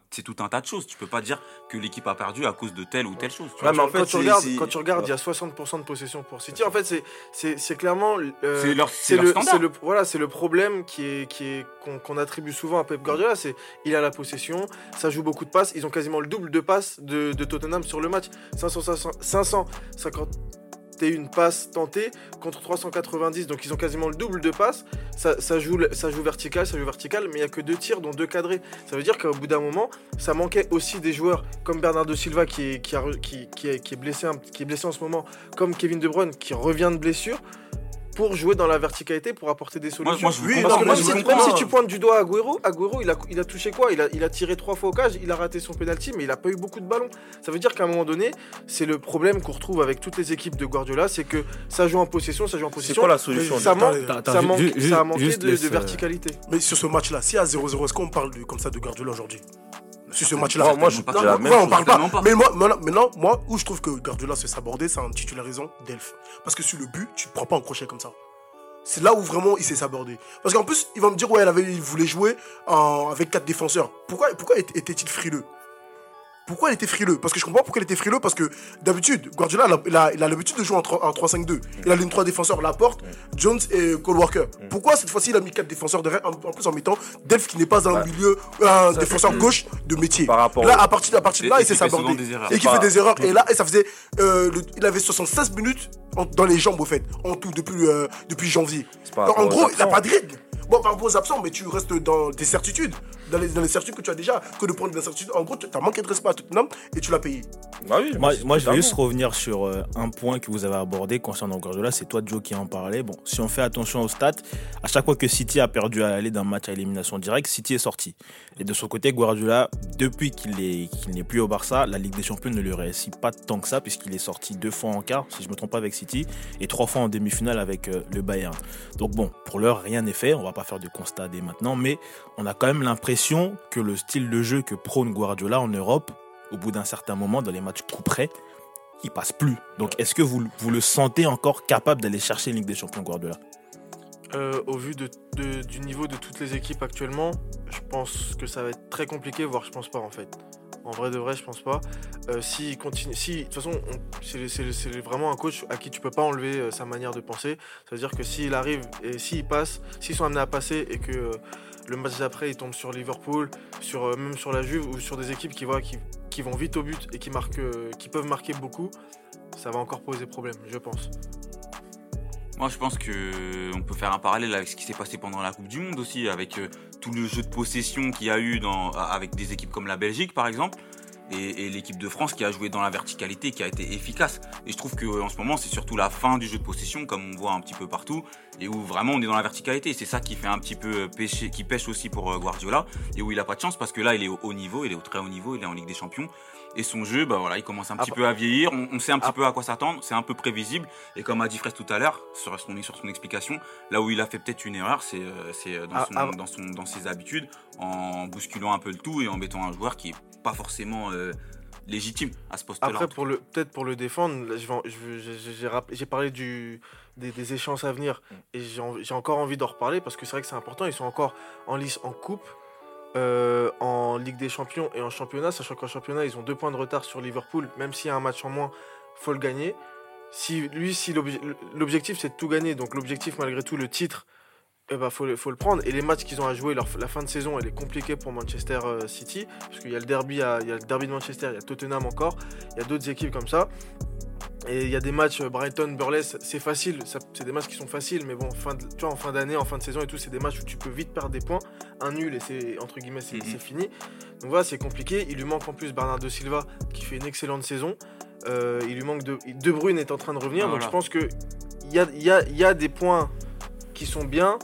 c'est tout un tas de choses. Tu peux pas dire que l'équipe a perdu à cause de telle ou telle chose. Tu vois. Ouais, mais en fait, quand, tu regardes, c'est- quand tu regardes, il y a 60% de possession pour City. En fait, c'est- clairement. euh, C'est leur- le, standard. le- voilà, c'est le problème qui est qui est qu'on attribue souvent à Pep Guardiola. C'est il a la possession, ça joue beaucoup de passes. Ils ont quasiment le double de passes de, de Tottenham sur le match. 500, 500, 551 passes tentées contre 390. Donc ils ont quasiment le double de passes. Ça, joue ça joue vertical, ça joue vertical, mais il y a que deux tirs dont deux cadrés. Ça veut dire qu'au bout d'un moment, ça manquait aussi des joueurs comme Bernardo Silva qui est, est, blessé, qui est blessé en ce moment, comme Kevin De Bruyne qui revient de blessure pour jouer dans la verticalité, pour apporter des Moi, solutions. moi, je vous Oui, que même si, même tu pointes du doigt Agüero, Agüero il a, il a touché quoi? Il a, il a tiré trois fois au cage, il a raté son penalty, mais il a pas eu beaucoup de ballons. Ça veut dire qu'à un moment donné, c'est le problème qu'on retrouve avec toutes les équipes de Guardiola, c'est que ça joue en possession, ça joue en C'est possession. quoi la solution ça, manque, ça, manque, ça a manqué de, de euh, verticalité. Mais sur ce match-là, si à 0-0, est-ce qu'on parle de- comme ça de Guardiola aujourd'hui? Sur ce match-là Moi, moi, je la non, même on parle pas. Mais moi, maintenant, moi, où je trouve que Guardiola se fait saborder, c'est en titularisant Delph. Parce que sur le but, tu ne prends pas un crochet comme ça. C'est là où vraiment il s'est sabordé. Parce qu'en plus, il va me dire, ouais, il, avait, il voulait jouer en- avec quatre défenseurs. Pourquoi, pourquoi était- était-il frileux? Pourquoi il était frileux? Parce que je comprends pourquoi il était frileux. Parce que d'habitude, Guardiola, il a- il l'habitude de jouer en 3 en 3-5-2. Il a les trois défenseurs, Laporte, Jones et Cole Walker. Pourquoi cette fois-ci il a mis quatre défenseurs derrière, en, en plus en mettant Delph qui n'est pas un Ouais. milieu, un défenseur gauche de métier? Par rapport là, à partir, à partir de là, il s'est sabordé. Et qui fait des erreurs. Et là, et ça faisait. euh, le- il avait 76 minutes en- dans les jambes, au fait, en tout, depuis, euh, depuis janvier. En gros, il n'a pas de rythme. Bon, par rapport aux absents, mais tu restes dans tes certitudes, dans les, dans les certitudes que tu as déjà, que de prendre des certitudes. En gros, tu as manqué de respect à Tottenham et tu l'as payé. Bah oui, Moi, moi, je vais juste revenir sur euh, un point que vous avez abordé concernant Guardiola. C'est toi, Joe, qui en parlait. Bon, si on fait attention aux stats, à chaque fois que City a perdu à l'aller d'un match à élimination directe, City est sorti. Et de son côté, Guardiola, depuis qu'il est- qu'il n'est plus au Barça, la Ligue des Champions ne lui réussit pas tant que ça, puisqu'il est sorti deux fois en quart, si je ne me trompe pas, avec City, et trois fois en demi-finale avec euh, le Bayern. Donc bon, pour l'heure, rien n'est fait. On va pas faire de constat dès maintenant, mais on a quand même l'impression que le style de jeu que prône Guardiola en Europe, au bout d'un certain moment, dans les matchs coup près, il passe plus. Donc est-ce que vous, le sentez encore capable d'aller chercher une Ligue des Champions Guardiola? Euh, au vu du niveau de toutes les équipes actuellement, je pense que ça va être très compliqué, voire je pense pas en fait. En vrai de vrai, je pense pas. Euh, si continue, si de toute façon, on- c'est vraiment un coach à qui tu peux pas enlever euh, sa manière de penser. Ça veut dire que s'il arrive et s'il passe, s'ils sont amenés à passer et que euh, le match d'après il tombe sur Liverpool, sur même sur la Juve ou sur des équipes qui voient qui, qui vont vite au but et qui marquent, qui peuvent marquer beaucoup, ça va encore poser problème, je pense. Moi, je pense que on peut faire un parallèle avec ce qui s'est passé pendant la Coupe du Monde aussi, avec tout le jeu de possession qu'il y a eu dans, avec des équipes comme la Belgique, par exemple. et, et l'équipe de France qui a joué dans la verticalité, qui a été efficace. Et je trouve qu'en ce moment, c'est surtout la fin du jeu de possession, comme on voit un petit peu partout, et où vraiment on est dans la verticalité. C'est ça qui fait un petit peu pêcher, qui pêche aussi pour euh, Guardiola, et où il a pas de chance parce que là, il est au haut niveau, il est au très haut niveau, il est en Ligue des Champions. Et son jeu, bah voilà, il commence un petit peu à vieillir. On, on sait un petit peu à quoi s'attendre. C'est un peu prévisible. Et comme a dit Fraisse tout à l'heure, sur son, sur son explication, là où il a fait peut-être une erreur, c'est euh, euh, dans, Ah, son- ah. dans, son, dans ses habitudes, en bousculant un peu le tout et en mettant un joueur qui est pas forcément euh, légitime à ce poste-là. Après, pour le peut-être pour le défendre, j'ai- parlé du, des, des échéances à venir et j'ai envie- j'ai encore envie d'en reparler parce que c'est vrai que c'est important. Ils sont encore en lice en coupe, euh, en Ligue des Champions et en championnat, sachant qu'en championnat ils ont deux points de retard sur Liverpool. Même s'il y a un match en moins, faut le gagner. Si lui, si l'obje- l'objectif c'est de tout gagner, donc l'objectif malgré tout le titre, eh ben, faut, le- faut le prendre. Et les matchs qu'ils ont à jouer, la fin de saison, elle est compliquée pour Manchester euh, City, parce qu'il y il y a le derby de Manchester, il y a Tottenham encore, il y a d'autres équipes comme ça. Et il y a des matchs euh, Brighton, Burley, c'est facile, c'est des matchs qui sont faciles, mais bon, fin de- tu vois, en fin d'année, en fin de saison et tout, c'est des matchs où tu peux vite perdre des points. Un nul et c'est entre guillemets c'est Mhm. fini. Donc voilà, c'est compliqué. Il lui manque en plus Bernardo Silva qui fait une excellente saison. Euh, il lui manque de De Bruyne est en train de revenir, Ah, donc voilà. je pense que il y a, il y, a, il y a des points qui sont bien,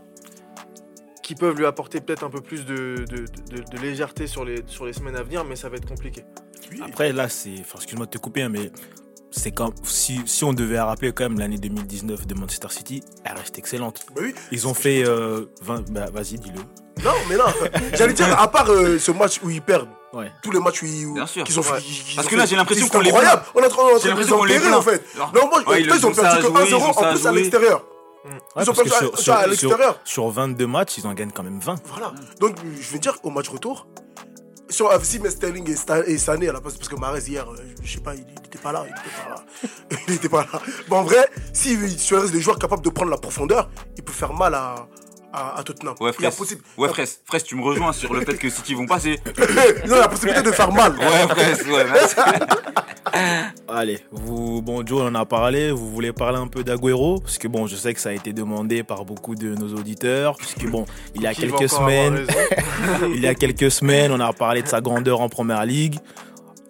qui peuvent lui apporter peut-être un peu plus de, de- de- de légèreté sur les, sur les semaines à venir, mais ça va être compliqué. Oui, Après, là, c'est. Enfin, excuse-moi de te couper, hein, mais c'est quand. Si, si on devait rappeler quand même l'année 2019 de Manchester City, elle reste excellente. bah oui. Ils ont fait. euh, 20 Bah, vas-y, dis-le. Non, mais non. J'allais dire, à part euh, ce match où ils perdent, Ouais. tous les matchs où ils, Bien sûr. Ouais. Parce que là, j'ai l'impression c'est qu'on les incroyable. On on est en l'impression qu'on les fait. Non, moi, ouais, en ils ont ça perdu que jouer, 1-0 ils ont en ça plus à l'extérieur. Ils ont perdu sur, à- l'extérieur. sur 22 matchs, ils en gagnent quand même 20. Voilà. Donc, je veux dire, au match retour, si mais Sterling et, Sané à la place, parce que Mahrez hier, euh, je sais pas, il n'était pas là, il était pas là. il était pas là. Bon, en vrai, si sur des joueurs capables de prendre la profondeur, il peut faire mal à, à, à Tottenham. Ouais, il y a Fraisse. possible. Ouais, Fraisse. Fraisse, tu me rejoins sur le fait que City vont passer. non, la possibilité de faire mal. Ouais, Fraisse, ouais, merci. Allez, vous, bon, Joe en a parlé. Vous voulez parler un peu d'Aguero? Parce que bon, je sais que ça a été demandé par beaucoup de nos auditeurs. Puisque bon, il y a quelques semaines, il y a quelques semaines, on a parlé de sa grandeur en première ligue.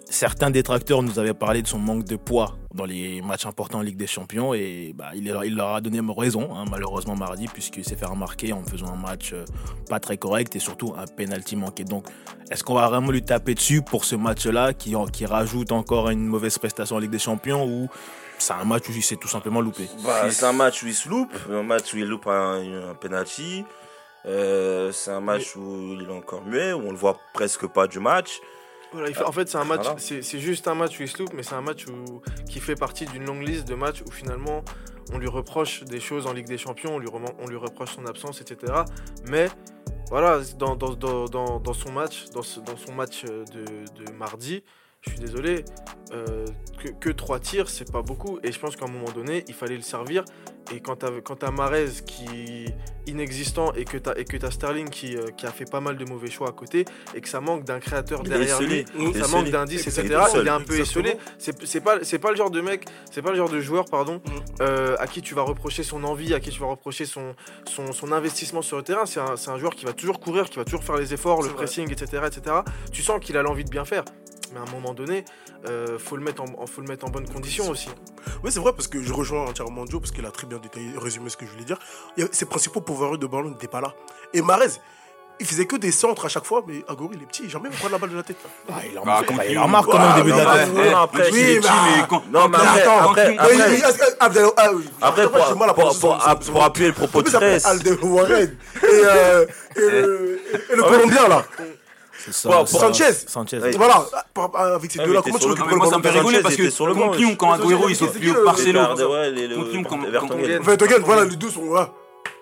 Certains détracteurs nous avaient parlé de son manque de poids dans les matchs importants en Ligue des Champions et bah, il, leur, il leur a donné raison, hein, malheureusement mardi, puisqu'il s'est fait remarquer en faisant un match euh, pas très correct et surtout un penalty manqué. Donc, est-ce qu'on va vraiment lui taper dessus pour ce match-là qui, qui rajoute encore une mauvaise prestation en Ligue des Champions ou c'est un match où il s'est tout simplement loupé? Bah, c'est un match où il se loupe, un match où il loupe un, un penalty. Euh, c'est un match où il est encore muet, où on le voit presque pas du match. Voilà, il fait- en fait, c'est un match, Voilà. c'est juste un match où il se loupe, mais c'est un match où, qui fait partie d'une longue liste de matchs où finalement on lui reproche des choses en Ligue des Champions, on lui, reman- on lui reproche son absence, etc. Mais voilà, dans, dans, dans, dans, dans son match, dans, ce- son match de, de mardi, je suis désolé, euh, que, que trois tirs, c'est pas beaucoup. Et je pense qu'à un moment donné, il fallait le servir. Et quand t'as quand t'as Mahrez qui est inexistant et que t'as et que t'as Sterling qui, euh, qui a fait pas mal de mauvais choix à côté et que ça manque d'un créateur derrière lui, ça manque d'indices, etc. seul. Il est un peu esselé. C'est pas c'est pas le genre de mec, c'est pas le genre de joueur pardon Mm. euh, à qui tu vas reprocher son envie, à qui tu vas reprocher son son, son investissement sur le terrain. C'est un, un joueur qui va toujours courir, qui va toujours faire les efforts, le vrai. pressing, etc., etc. Tu sens qu'il a l'envie de bien faire. Mais à un moment donné, euh, faut le mettre en faut le mettre en bonne condition aussi. Oui, c'est vrai, parce que je rejoins entièrement Joe, parce qu'il a très bien détaillé, résumé ce que je voulais dire. A- Ses principaux pouvoirs de ballon n'étaient pas là. Et Marez, il faisait que des centres à chaque fois, mais Agoro, il est petit, jamais il va prendre la balle de la tête. Ah, il en Bah, marque, contre il en marque quand même au début de non, la mais- tête. non, après, Oui, mais, mais- quand, Non, mais quand- après, après, après, ah, oui. Après, j'ai pour, appuyer le propos de stress, Alde Warren et, euh, et le Colombien, là. C'est ça, Pour- ça- Sanchez. Sanchez. Ouais. Voilà, par- avec ces deux-là, comment tu mais le moi, ça ballon me fait Sanchez rigoler parce que sur le contre banc, Lyon, quand Agüero il c'est saute plus haut que le- Contre Lyon, quand- Vertonghen. voilà, les deux sont. ouais.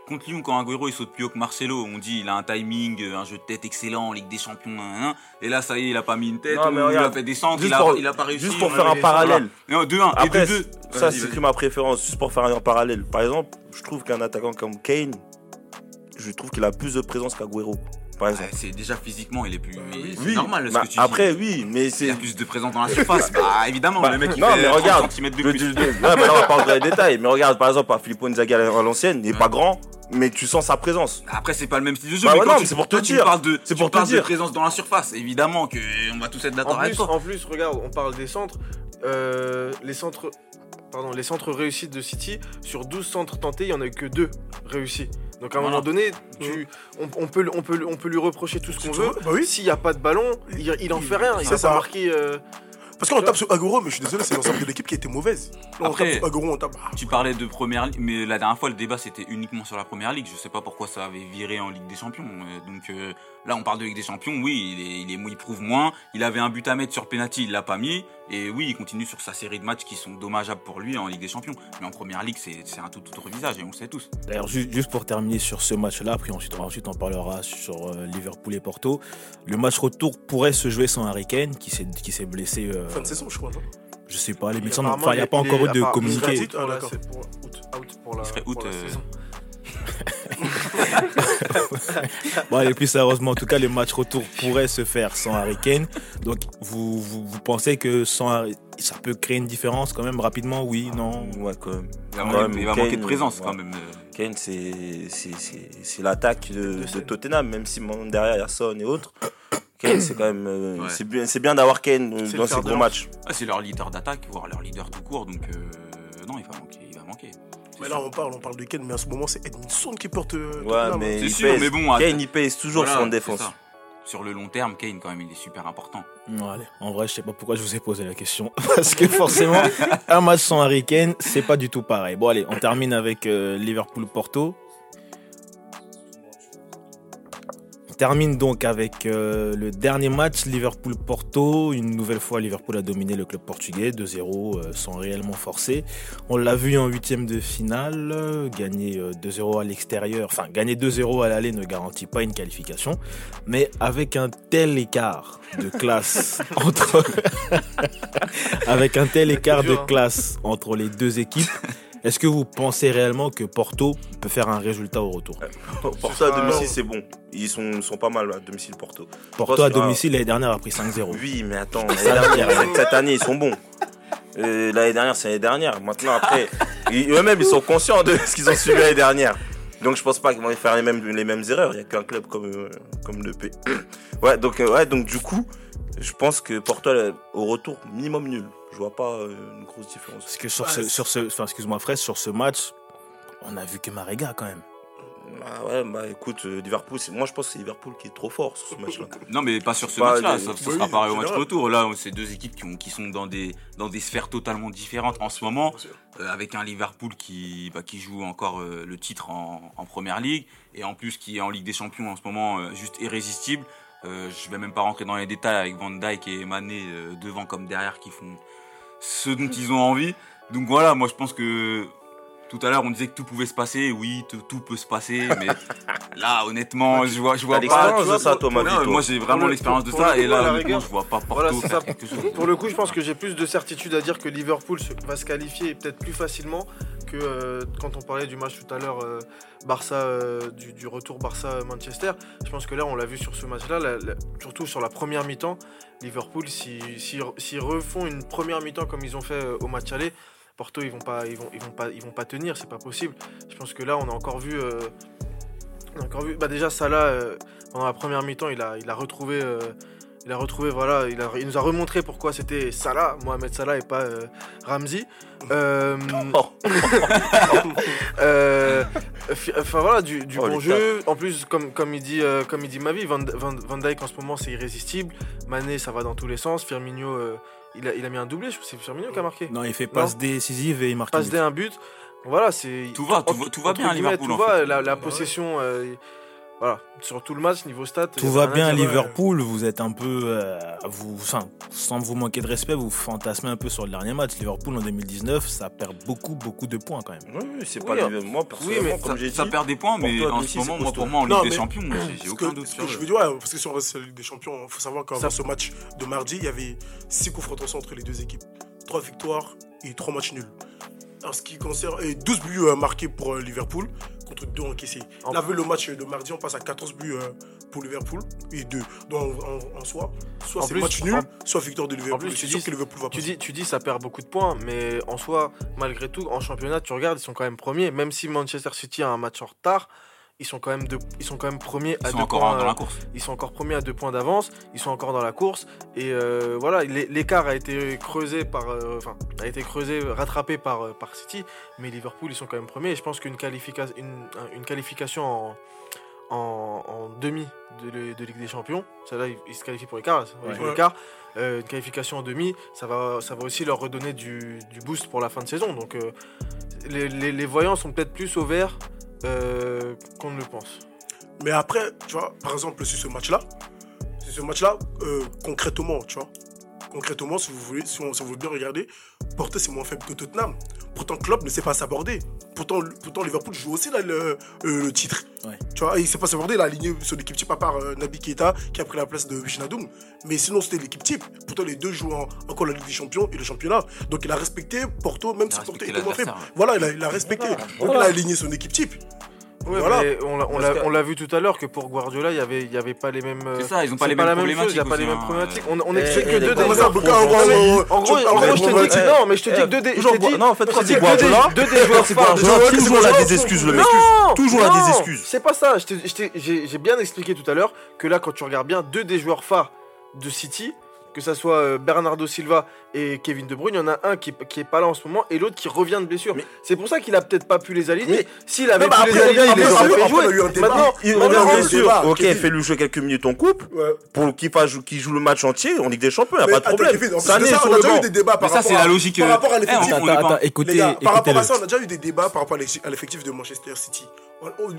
Contre Lyon, quand Agüero il saute plus haut que Marcelo, on dit il a un timing, un jeu de tête excellent en Ligue des Champions, et là ça y est, il a pas mis une tête, Non, mais ou il a regarde, fait des centres, juste il a, pour- il a pas réussi. Juste pour on a faire un parallèle. Non, 2-1, et Après, 2-2. ça c'est que ma préférence, juste pour faire un parallèle. Par exemple, je trouve qu'un attaquant comme Kane, je trouve qu'il a plus de présence qu'Aguero. Par exemple. Ouais, c'est déjà physiquement, il est plus. mais oui. c'est normal ce bah, que tu après, dis. oui, mais Il c'est. a plus de présence dans la surface. bah évidemment, Bah, le mec il non, fait mais 30 regarde, centimètres de Le- plus. le- le- ouais, mais là, on va pas rentrer dans les détails. Mais regarde, par exemple, à Filippo Inzaghi à l'ancienne, il n'est Ouais. pas grand, mais tu sens sa présence. Après, c'est pas le même style de jeu. Bah mais ouais, non, tu, mais c'est pour te toi, tu dire. parles de, C'est tu pour te parles de dire. présence dans la surface. Évidemment que on va tous être En d'accord avec plus, toi. en plus, regarde, on parle des centres. euh, les centres. Pardon, les centres réussis de City, sur 12 centres tentés, il n'y en a eu que 2 réussis. Donc à un Voilà. moment donné, tu, on, on peut, on, peut, on peut lui reprocher tout ce qu'on veut. Bah oui. S'il n'y a pas de ballon, il, il en fait rien. Il ça. pas marquer. euh, Parce qu'on tape sur Agoro, mais je suis désolé, c'est l'ensemble de l'équipe qui était mauvaise. Là, on Après- tape sur Agoro, on tape. Tu parlais de première ligue, mais la dernière fois le débat c'était uniquement sur la première ligue. Je sais pas pourquoi ça avait viré en Ligue des Champions. Donc euh, là on parle de Ligue des Champions. Oui, il, est, il, est, il prouve moins. Il avait un but à mettre sur penalty, il l'a pas mis. Et oui, il continue sur sa série de matchs qui sont dommageables pour lui en Ligue des Champions. Mais en première ligue, c'est c'est un tout autre visage et on le sait tous. D'ailleurs, ju- juste pour terminer sur ce match-là, après ensuite, ensuite on parlera sur euh, Liverpool et Porto. Le match retour pourrait se jouer sans Harry Kane, qui s'est qui s'est blessé. euh, Fin de saison, je crois. non? je sais pas, les il- médecins, enfin, il n'y a pas encore eu de communiqué. pour la- d'accord. c'est pour out, out pour la, Il serait pour la euh, saison. Bon, et plus sérieusement, en tout cas, le match retour pourrait se faire sans Harry Kane. Donc, vous, vous, vous pensez que sans Harry- ça peut créer une différence quand même rapidement? Oui, non? Ouais, quand même. Il va, Quand manquer- même, il va Kane, manquer de présence ouais. quand même. Kane, c'est c'est- c'est- c'est l'attaque de. Tottenham, même si derrière il y a Son et autres. Kane, c'est quand même. euh, Ouais. C'est bien, c'est bien d'avoir Kane euh, dans ces gros matchs. Ah, c'est leur leader d'attaque, voire leur leader tout court. Donc euh, non, il va manquer. Il va manquer. Mais là, on parle, on parle de Kane, mais en ce moment, c'est Edmondson qui porte. euh, Ouais, mais hein. Il sûr, pèse. mais bon, Kane, il pèse toujours Voilà, sur c'est défense. Sur le long terme, Kane, quand même, il est super important. Non, allez. En vrai, je sais pas pourquoi je vous ai posé la question. Parce que forcément, un match sans Harry Kane, c'est pas du tout pareil. Bon, allez, on termine avec euh, Liverpool-Porto. Termine donc avec euh, le dernier match, Liverpool-Porto. Une nouvelle fois, Liverpool a dominé le club portugais 2-0 euh, sans réellement forcer. On l'a vu en huitième de finale, euh, gagner euh, 2-0 à l'extérieur, enfin gagner 2-0 à l'aller ne garantit pas une qualification, mais avec un tel écart de classe entre avec un tel écart de hein. classe entre les deux équipes, est-ce que vous pensez réellement que Porto peut faire un résultat au retour Porto à sera- domicile, c'est bon. Ils sont, sont pas mal à domicile, Porto. Porto à domicile l'année dernière a pris 5-0. Oui, mais attends, l'année dernière, cette année, ils sont bons. Euh, l'année dernière, c'est l'année dernière. Maintenant, après, eux-mêmes, ils sont conscients de ce qu'ils ont subi l'année dernière. Donc, je pense pas qu'ils vont faire les mêmes, les mêmes erreurs. Il n'y a qu'un club comme, euh, comme le P. Ouais, donc, euh, ouais, donc, du coup, je pense que Porto, au retour, minimum nul. Je vois pas euh, une grosse différence. Parce que sur Ouais, ce, sur ce, enfin, excuse-moi Fraisse, sur ce match, on a vu que Marega quand même. Ah ouais, bah écoute, euh, Liverpool, c'est- moi je pense que c'est Liverpool qui est trop fort sur ce match-là. Non, mais pas sur ce match-là. Ça, ça Oui, sera pareil au match retour. Là, c'est deux équipes qui, ont, qui sont dans des, dans des sphères totalement différentes en ce moment. Euh, avec un Liverpool qui, bah, qui joue encore euh, le titre en, en première ligue et en plus qui est en Ligue des Champions en ce moment euh, juste irrésistible. Euh, je vais même pas rentrer dans les détails avec Van Dijk et Mané euh, devant comme derrière qui font ce dont ils ont envie. Donc voilà, moi je pense que tout à l'heure on disait que tout pouvait se passer. Oui, tout, tout peut se passer, mais là honnêtement, je vois, je vois pas. l'expérience tu vois, de ça, Non, toi. moi j'ai vraiment le- l'expérience de ça le et là honnêtement, je vois pas Voilà, faire quelque chose. Pour le coup, je pense que j'ai plus de certitude à dire que Liverpool va se qualifier et peut-être plus facilement que euh, quand on parlait du match tout à l'heure euh, Barça euh, du, retour Barça Manchester. Je pense que là, on l'a vu sur ce match-là, surtout sur la première mi-temps, Liverpool, s'ils si, refont une première mi-temps comme ils ont fait au match aller, Porto, ils vont pas, ils vont, ils vont pas, ils vont pas tenir, c'est pas possible. Je pense que là, on a encore vu, encore vu. Bah déjà, Salah pendant la première mi-temps, il a, il a retrouvé. Euh, il a retrouvé, voilà, il, a- il nous a remontré pourquoi c'était Salah, Mohamed Salah et pas euh, Ramsey. Euh, euh, fi- Enfin voilà, du, du Oh, bon jeu. En plus, comme, comme il dit, euh, comme il dit Mavi, Van, Van, Van Dijk en ce moment c'est irrésistible. Mané, ça va dans tous les sens. Firmino, euh, il, a, il a mis un doublé. Je c'est Firmino qui a marqué. Non, il fait passe décisive et il marque. un Passe but. D un but. Voilà, c'est Tout va, tout va- tout va bien à Liverpool, Tout en va, fait. la, la Ouais. possession, euh, voilà, sur tout le match niveau stats. Tout va bien à. Liverpool, vous êtes un peu, euh, vous, enfin, sans vous manquer de respect, vous fantasmez un peu sur le dernier match. Liverpool en 2019, ça perd beaucoup, beaucoup de points quand même. Oui, oui, c'est Oui, pas hein. Moi, personnellement, mais comme Ça, j'ai ça dit, perd des points, mais en ce moment, moi, pour moi, en Non, Ligue des Champions, j'ai aucun que, doute ce que je eux. veux dire, ouais, parce que sur la Ligue des Champions, il faut savoir qu'avant Ça- ce match de mardi, il y avait 6 confrontations entre les deux équipes. 3 victoires et 3 matchs nuls. En ce qui concerne. Et 12 buts euh, marqués pour euh, Liverpool contre 2 encaissés. En- Là, avec le match de mardi, on passe à 14 buts euh, pour Liverpool. Et deux. Donc en, en- en soi, soit c'est match nul, soit victoire de Liverpool. plus, C'est tu sûr dis- que Liverpool va Tu dis, tu dis ça perd beaucoup de points, mais en soi, malgré tout, en championnat, tu regardes, ils sont quand même premiers. Même si Manchester City a un match en retard, ils sont quand même, deux- ils sont quand même premiers Ils à sont deux encore points. dans la course. ils sont encore premiers à deux points d'avance, ils sont encore dans la course et euh, voilà l'é- l'écart a été creusé par, euh, enfin a été creusé, rattrapé par euh, par City, mais Liverpool ils sont quand même premiers et je pense qu'une qualification une, un- une qualification en, en, en demi de, de Ligue des Champions, celle-là ils, ils se qualifient pour l'écart, Ouais. l'écart. Euh, une qualification en demi, ça va ça va aussi leur redonner du, du boost pour la fin de saison donc euh, les, les- les voyants sont peut-être plus au vert euh, qu'on ne le pense. Mais après, tu vois, par exemple, sur ce match-là, sur ce match-là, euh, concrètement, tu vois, concrètement, si vous voulez, si on, si on veut bien regarder, Porto c'est moins faible que Tottenham. Pourtant, Klopp ne sait pas s'aborder. Pourtant, pourtant Liverpool joue aussi là, le, euh, le titre. Ouais. Tu vois, et il sait pas s'aborder. Il a aligné son équipe type à part euh, Naby Keita qui a pris la place de Wijnaldum. Mais sinon, c'était l'équipe type. Pourtant, les deux jouent en- encore la Ligue des Champions et le championnat. Donc, il a respecté Porto, même Il si Porto était moins faible. Voilà, il a, il a respecté. Donc, il a aligné son équipe type. Ouais, Voilà. on l'a- l'a l'a vu tout à l'heure que pour Guardiola, il y avait, y avait pas les mêmes. C'est ça, ils ont pas les mêmes la même chose, il y a problématiques pas les mêmes hein. problématiques. On, Eh, eh, que deux en gros, je te dis que eh, non, mais je te dis eh, que deux des. toujours je te dis- Gua- non, en fait, quand dis c'est que deux des- Guardiola, deux des joueurs c'est phares toujours c'est il a Guardiola. des excuses, le mec. Non, Toujours il a non, des excuses. C'est pas ça. j'ai bien expliqué tout à l'heure que là, quand tu regardes bien, deux des joueurs phares de City, que ça soit euh, Bernardo Silva et Kevin De Bruyne, il y en a un qui, qui est pas là en ce moment et l'autre qui revient de blessure. Mais- C'est pour ça qu'il a peut-être pas pu les aligner. Mais- S'il avait pu les aligner, il les aurait jouer. un débat. Maintenant, Il revient non, sûr. débat, Ok, fais-lui jouer quelques minutes en couple Ouais. pour qu'il joue le match entier en Ligue des Champions, il n'y a pas de attends, problème. Ça de on a déjà eu des débats par rapport c'est à- la logique. Par rapport à on l'effectif. par rapport écoutez-le. à ça, on a déjà eu des débats par rapport à l'eff- à l'effectif de Manchester City.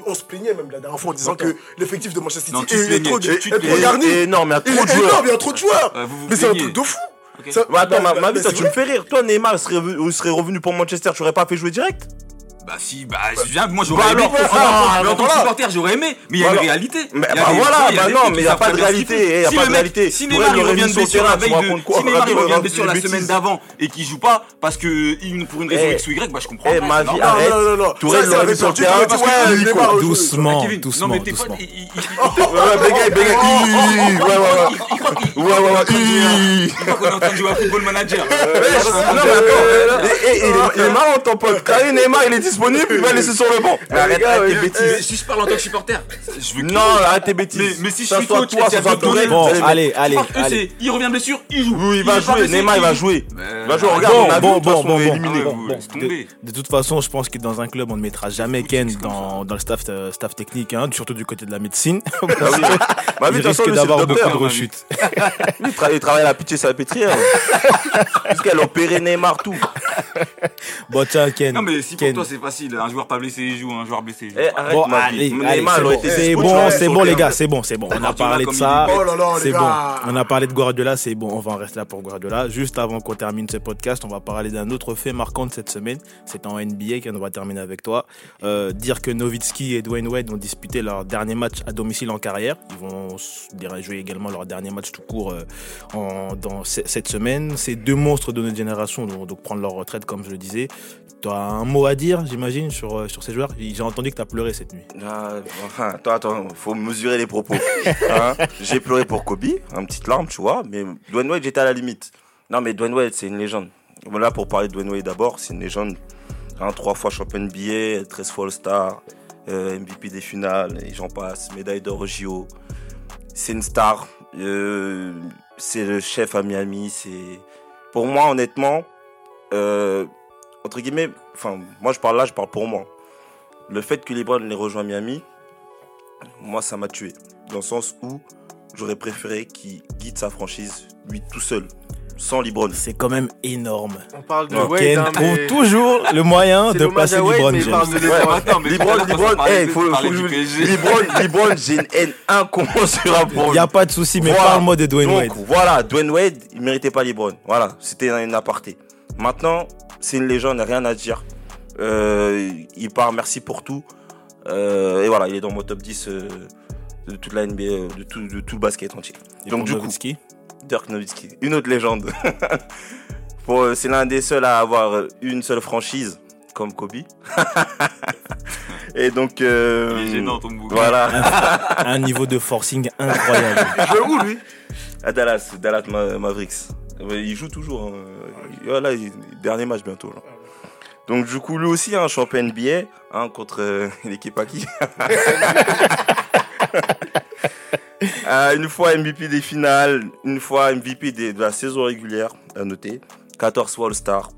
On, se plaignait même la dernière fois en disant que l'effectif de Manchester City est, trop, garni. Et non, mais il y a trop de joueurs. il y a trop de joueurs. Mais c'est un truc de fou. Ça- attends, bah, ma, ma vie, bah, c'est tu me fais rire. Toi, Neymar serait, serait revenu pour Manchester, tu aurais pas fait jouer direct? Bah si, bah je viens, moi j'aurais Bah aimé. alors, En tant- ah, mais en tant que supporter, j'aurais aimé. Mais il y a une réalité. Mais Il bah voilà, il y a bah non, mais qui y a pas de réalité, y a Si pas le de mec- réalité. Si Neymar il il revient de sur le blessure terrain, la veille de, si Neymar il revient de blessure la semaine d'avant et qu'il joue pas parce que il- pour une raison Eh. X ou Y, bah je comprends. Eh, pas, ma vie, arrête. Non, non, non, non. Tourelle l'aurait mis sur le terrain. Doucement, Kevin, non doucement, mais tes potes, doucement. ils- ils- ils- Ouais, ouais, bégaye, bégaye. Ouais, ouais, ouais. Ouais, ouais, ouais. Hi. ils croient qu'on est en train de jouer à Football Manager. Non, mais attends. Il est- il marrant, ton pote. Il Neymar, il est disponible, il va laisser sur le banc. Mais Arrête, arrête tes Mais bêtises. Si je parle en tant que supporter, je veux Non, arrête tes bêtises. Mais- si je Ça suis coach toi, ça soit Bon, allez allez, il revient blessure, il joue. Oui, il va jouer. Neymar, il va joue. jouer. Il va jouer. Regarde, Bon, bon, de toute façon, bon, éliminé. De toute façon, je pense que dans un club, on ne mettra jamais Ken dans, dans le staff, euh, staff technique, hein, surtout du côté de la médecine. Ah. Bah Il toute façon, risque d'avoir beaucoup de hein, rechutes. Il tra- il travaille à la pitié salpêtrière. Jusqu'à opéré Neymar, tout. Bon, tiens, Ken. Non mais si pour Ken. toi c'est facile, un joueur pas blessé il joue, un joueur blessé il joue. Eh, arrête, Bon, allez, vie. allez, Neymar, c'est bon, c'est bon, les gars, c'est bon, c'est bon. On a parlé de ça. Oh là là, les C'est bon. On a parlé de Guardiola, c'est bon. On va en rester là pour Guardiola. Juste avant qu'on termine ce podcast, on va parler d'un autre fait marquant de cette semaine. C'est en NBA qu'on va terminer avec toi. Euh, dire que Nowitzki et Dwayne Wade ont disputé leur dernier match à domicile en carrière. Ils vont jouer également leur dernier match tout court euh, en, dans ce- cette semaine. Ces deux monstres de notre génération vont donc prendre leur retraite, comme je le disais. Tu as un mot à dire, j'imagine, sur, euh, sur ces joueurs J'ai entendu que tu as pleuré cette nuit. Ah, enfin, attends, attends, faut mesurer les propos. Hein J'ai pleuré pour Kobe, une petite larme, tu vois, mais Dwayne Wade, j'étais à la limite. Non, mais Dwayne Wade, c'est une légende. Voilà, pour parler de Dwayne Wade d'abord, c'est une légende. Hein, trois fois champion NBA, 13 fois All-Star, euh, MVP des finales, et j'en passe, médaille d'or JO. C'est une star. euh, c'est le chef à Miami. C'est Pour moi, honnêtement, euh, entre guillemets, enfin, moi je parle là, je parle pour moi le fait que LeBron les rejoint Miami, moi ça m'a tué. Dans le sens où j'aurais préféré qu'il guide sa franchise, lui tout seul, sans LeBron. C'est quand même énorme. On parle de Wade, Ken hein, trouve mais- toujours le moyen C'est de Wade, LeBron mais il parle James. LeBron. LeBron, LeBron, faut, faut. LeBron, LeBron, j'ai une haine incommensurable pour Il n'y a pas de souci, mais Voilà. parle-moi de Dwayne Donc, Wade. voilà, Dwayne Wade, il méritait pas LeBron. Voilà, c'était une aparté. Maintenant, c'est une légende, rien à dire. Euh, il part, merci pour tout. Euh, et voilà, il est dans mon top 10 euh, de toute la NBA, de tout, de tout le basket entier. Et Donc du coup, Nowitzki? Dirk Nowitzki, une autre légende. C'est l'un des seuls à avoir une seule franchise, comme Kobe. Et donc. euh, Il est gênant, ton bouc. Voilà. Un niveau de forcing incroyable. Il joue où lui? À Dallas, Dallas Ma- Mavericks. Il joue toujours. hein. Voilà, il- dernier match bientôt. Donc du coup, lui aussi, un champion NBA hein, contre euh, l'équipe à qui? Euh, Une fois MVP des finales, une fois MVP de la saison régulière, à noter. 14 fois All-Star.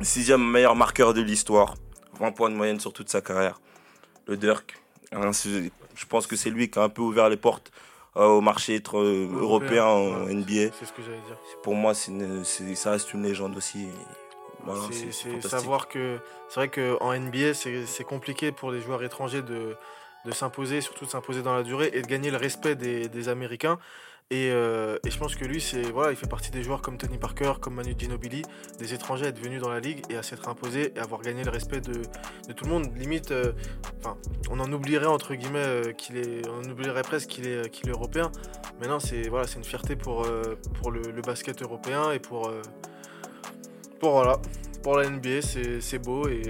Sixième meilleur marqueur de l'histoire. 20 points de moyenne sur toute sa carrière. Le Dirk. hein, je pense que c'est lui qui a un peu ouvert les portes euh, au marché euh, européen en ouais. NBA. C'est ce que j'allais dire. Pour moi, c'est une- ça reste une légende aussi. Voilà, C'est- savoir que c'est vrai qu'en NBA, c'est c'est compliqué pour les joueurs étrangers de, de s'imposer, surtout de s'imposer dans la durée et de gagner le respect des, des Américains. Et, euh, et je pense que lui, c'est voilà, il fait partie des joueurs comme Tony Parker, comme Manu Ginobili, des étrangers à être venus dans la ligue et à s'être imposés et avoir gagné le respect de, de tout le monde. Limite, euh, on en oublierait entre guillemets euh, qu'il est, on oublierait presque qu'il est, qu'il est européen. Mais non, c'est voilà, c'est une fierté pour, pour le, basket européen et pour, pour voilà, pour la NBA, c'est beau et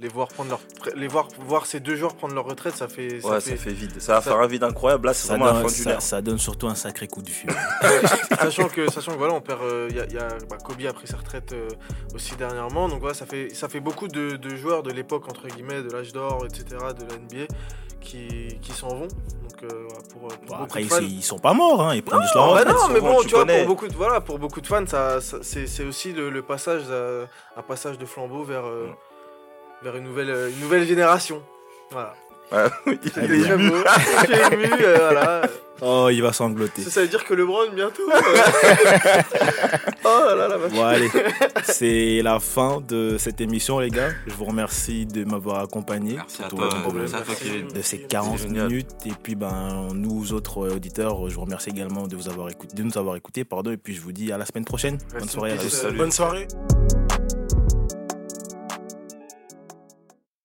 les voir prendre leur, les voir voir ces deux joueurs prendre leur retraite, ça fait, ça Ouais, fait- ça fait vide. Ça va ça- faire un vide incroyable. Là, c'est Ça vraiment la donne, fin du ça, donne surtout un sacré coup de vieux. sachant que sachant que voilà on perd il y a, y a- bah, Kobe a pris sa retraite euh, aussi dernièrement donc voilà ça fait ça fait beaucoup de, de joueurs de l'époque entre guillemets de l'âge d'or etc de la NBA qui, qui s'en vont donc euh, voilà, pour, pour Bon, beaucoup après, de ils, fans ils sont pas morts, hein, ils prennent juste leur non, bah retraite. non, mais bon, tu tu vois, connais. pour beaucoup, de, voilà, pour beaucoup de fans, ça, ça- c'est aussi le, le passage, euh, un passage de flambeau vers, euh, Mm. Vers une, nouvelle, euh, une nouvelle génération. Voilà. Ouais, il est bien. ému. J'avoue, je suis ému, euh, voilà. Oh, il va sangloter. Ça, ça veut dire que LeBron bientôt. euh. oh là là, la vache. Bon, allez, c'est la fin de cette émission, les gars. Je vous remercie de m'avoir accompagné. Merci à toi, problème. à toi, de ces 40 génial. minutes. Et puis, ben, nous autres auditeurs, je vous remercie également de, vous avoir écouté, de nous avoir écoutés. Pardon, et puis, je vous dis à la semaine prochaine. Bonne soirée à tous. Bonne soirée.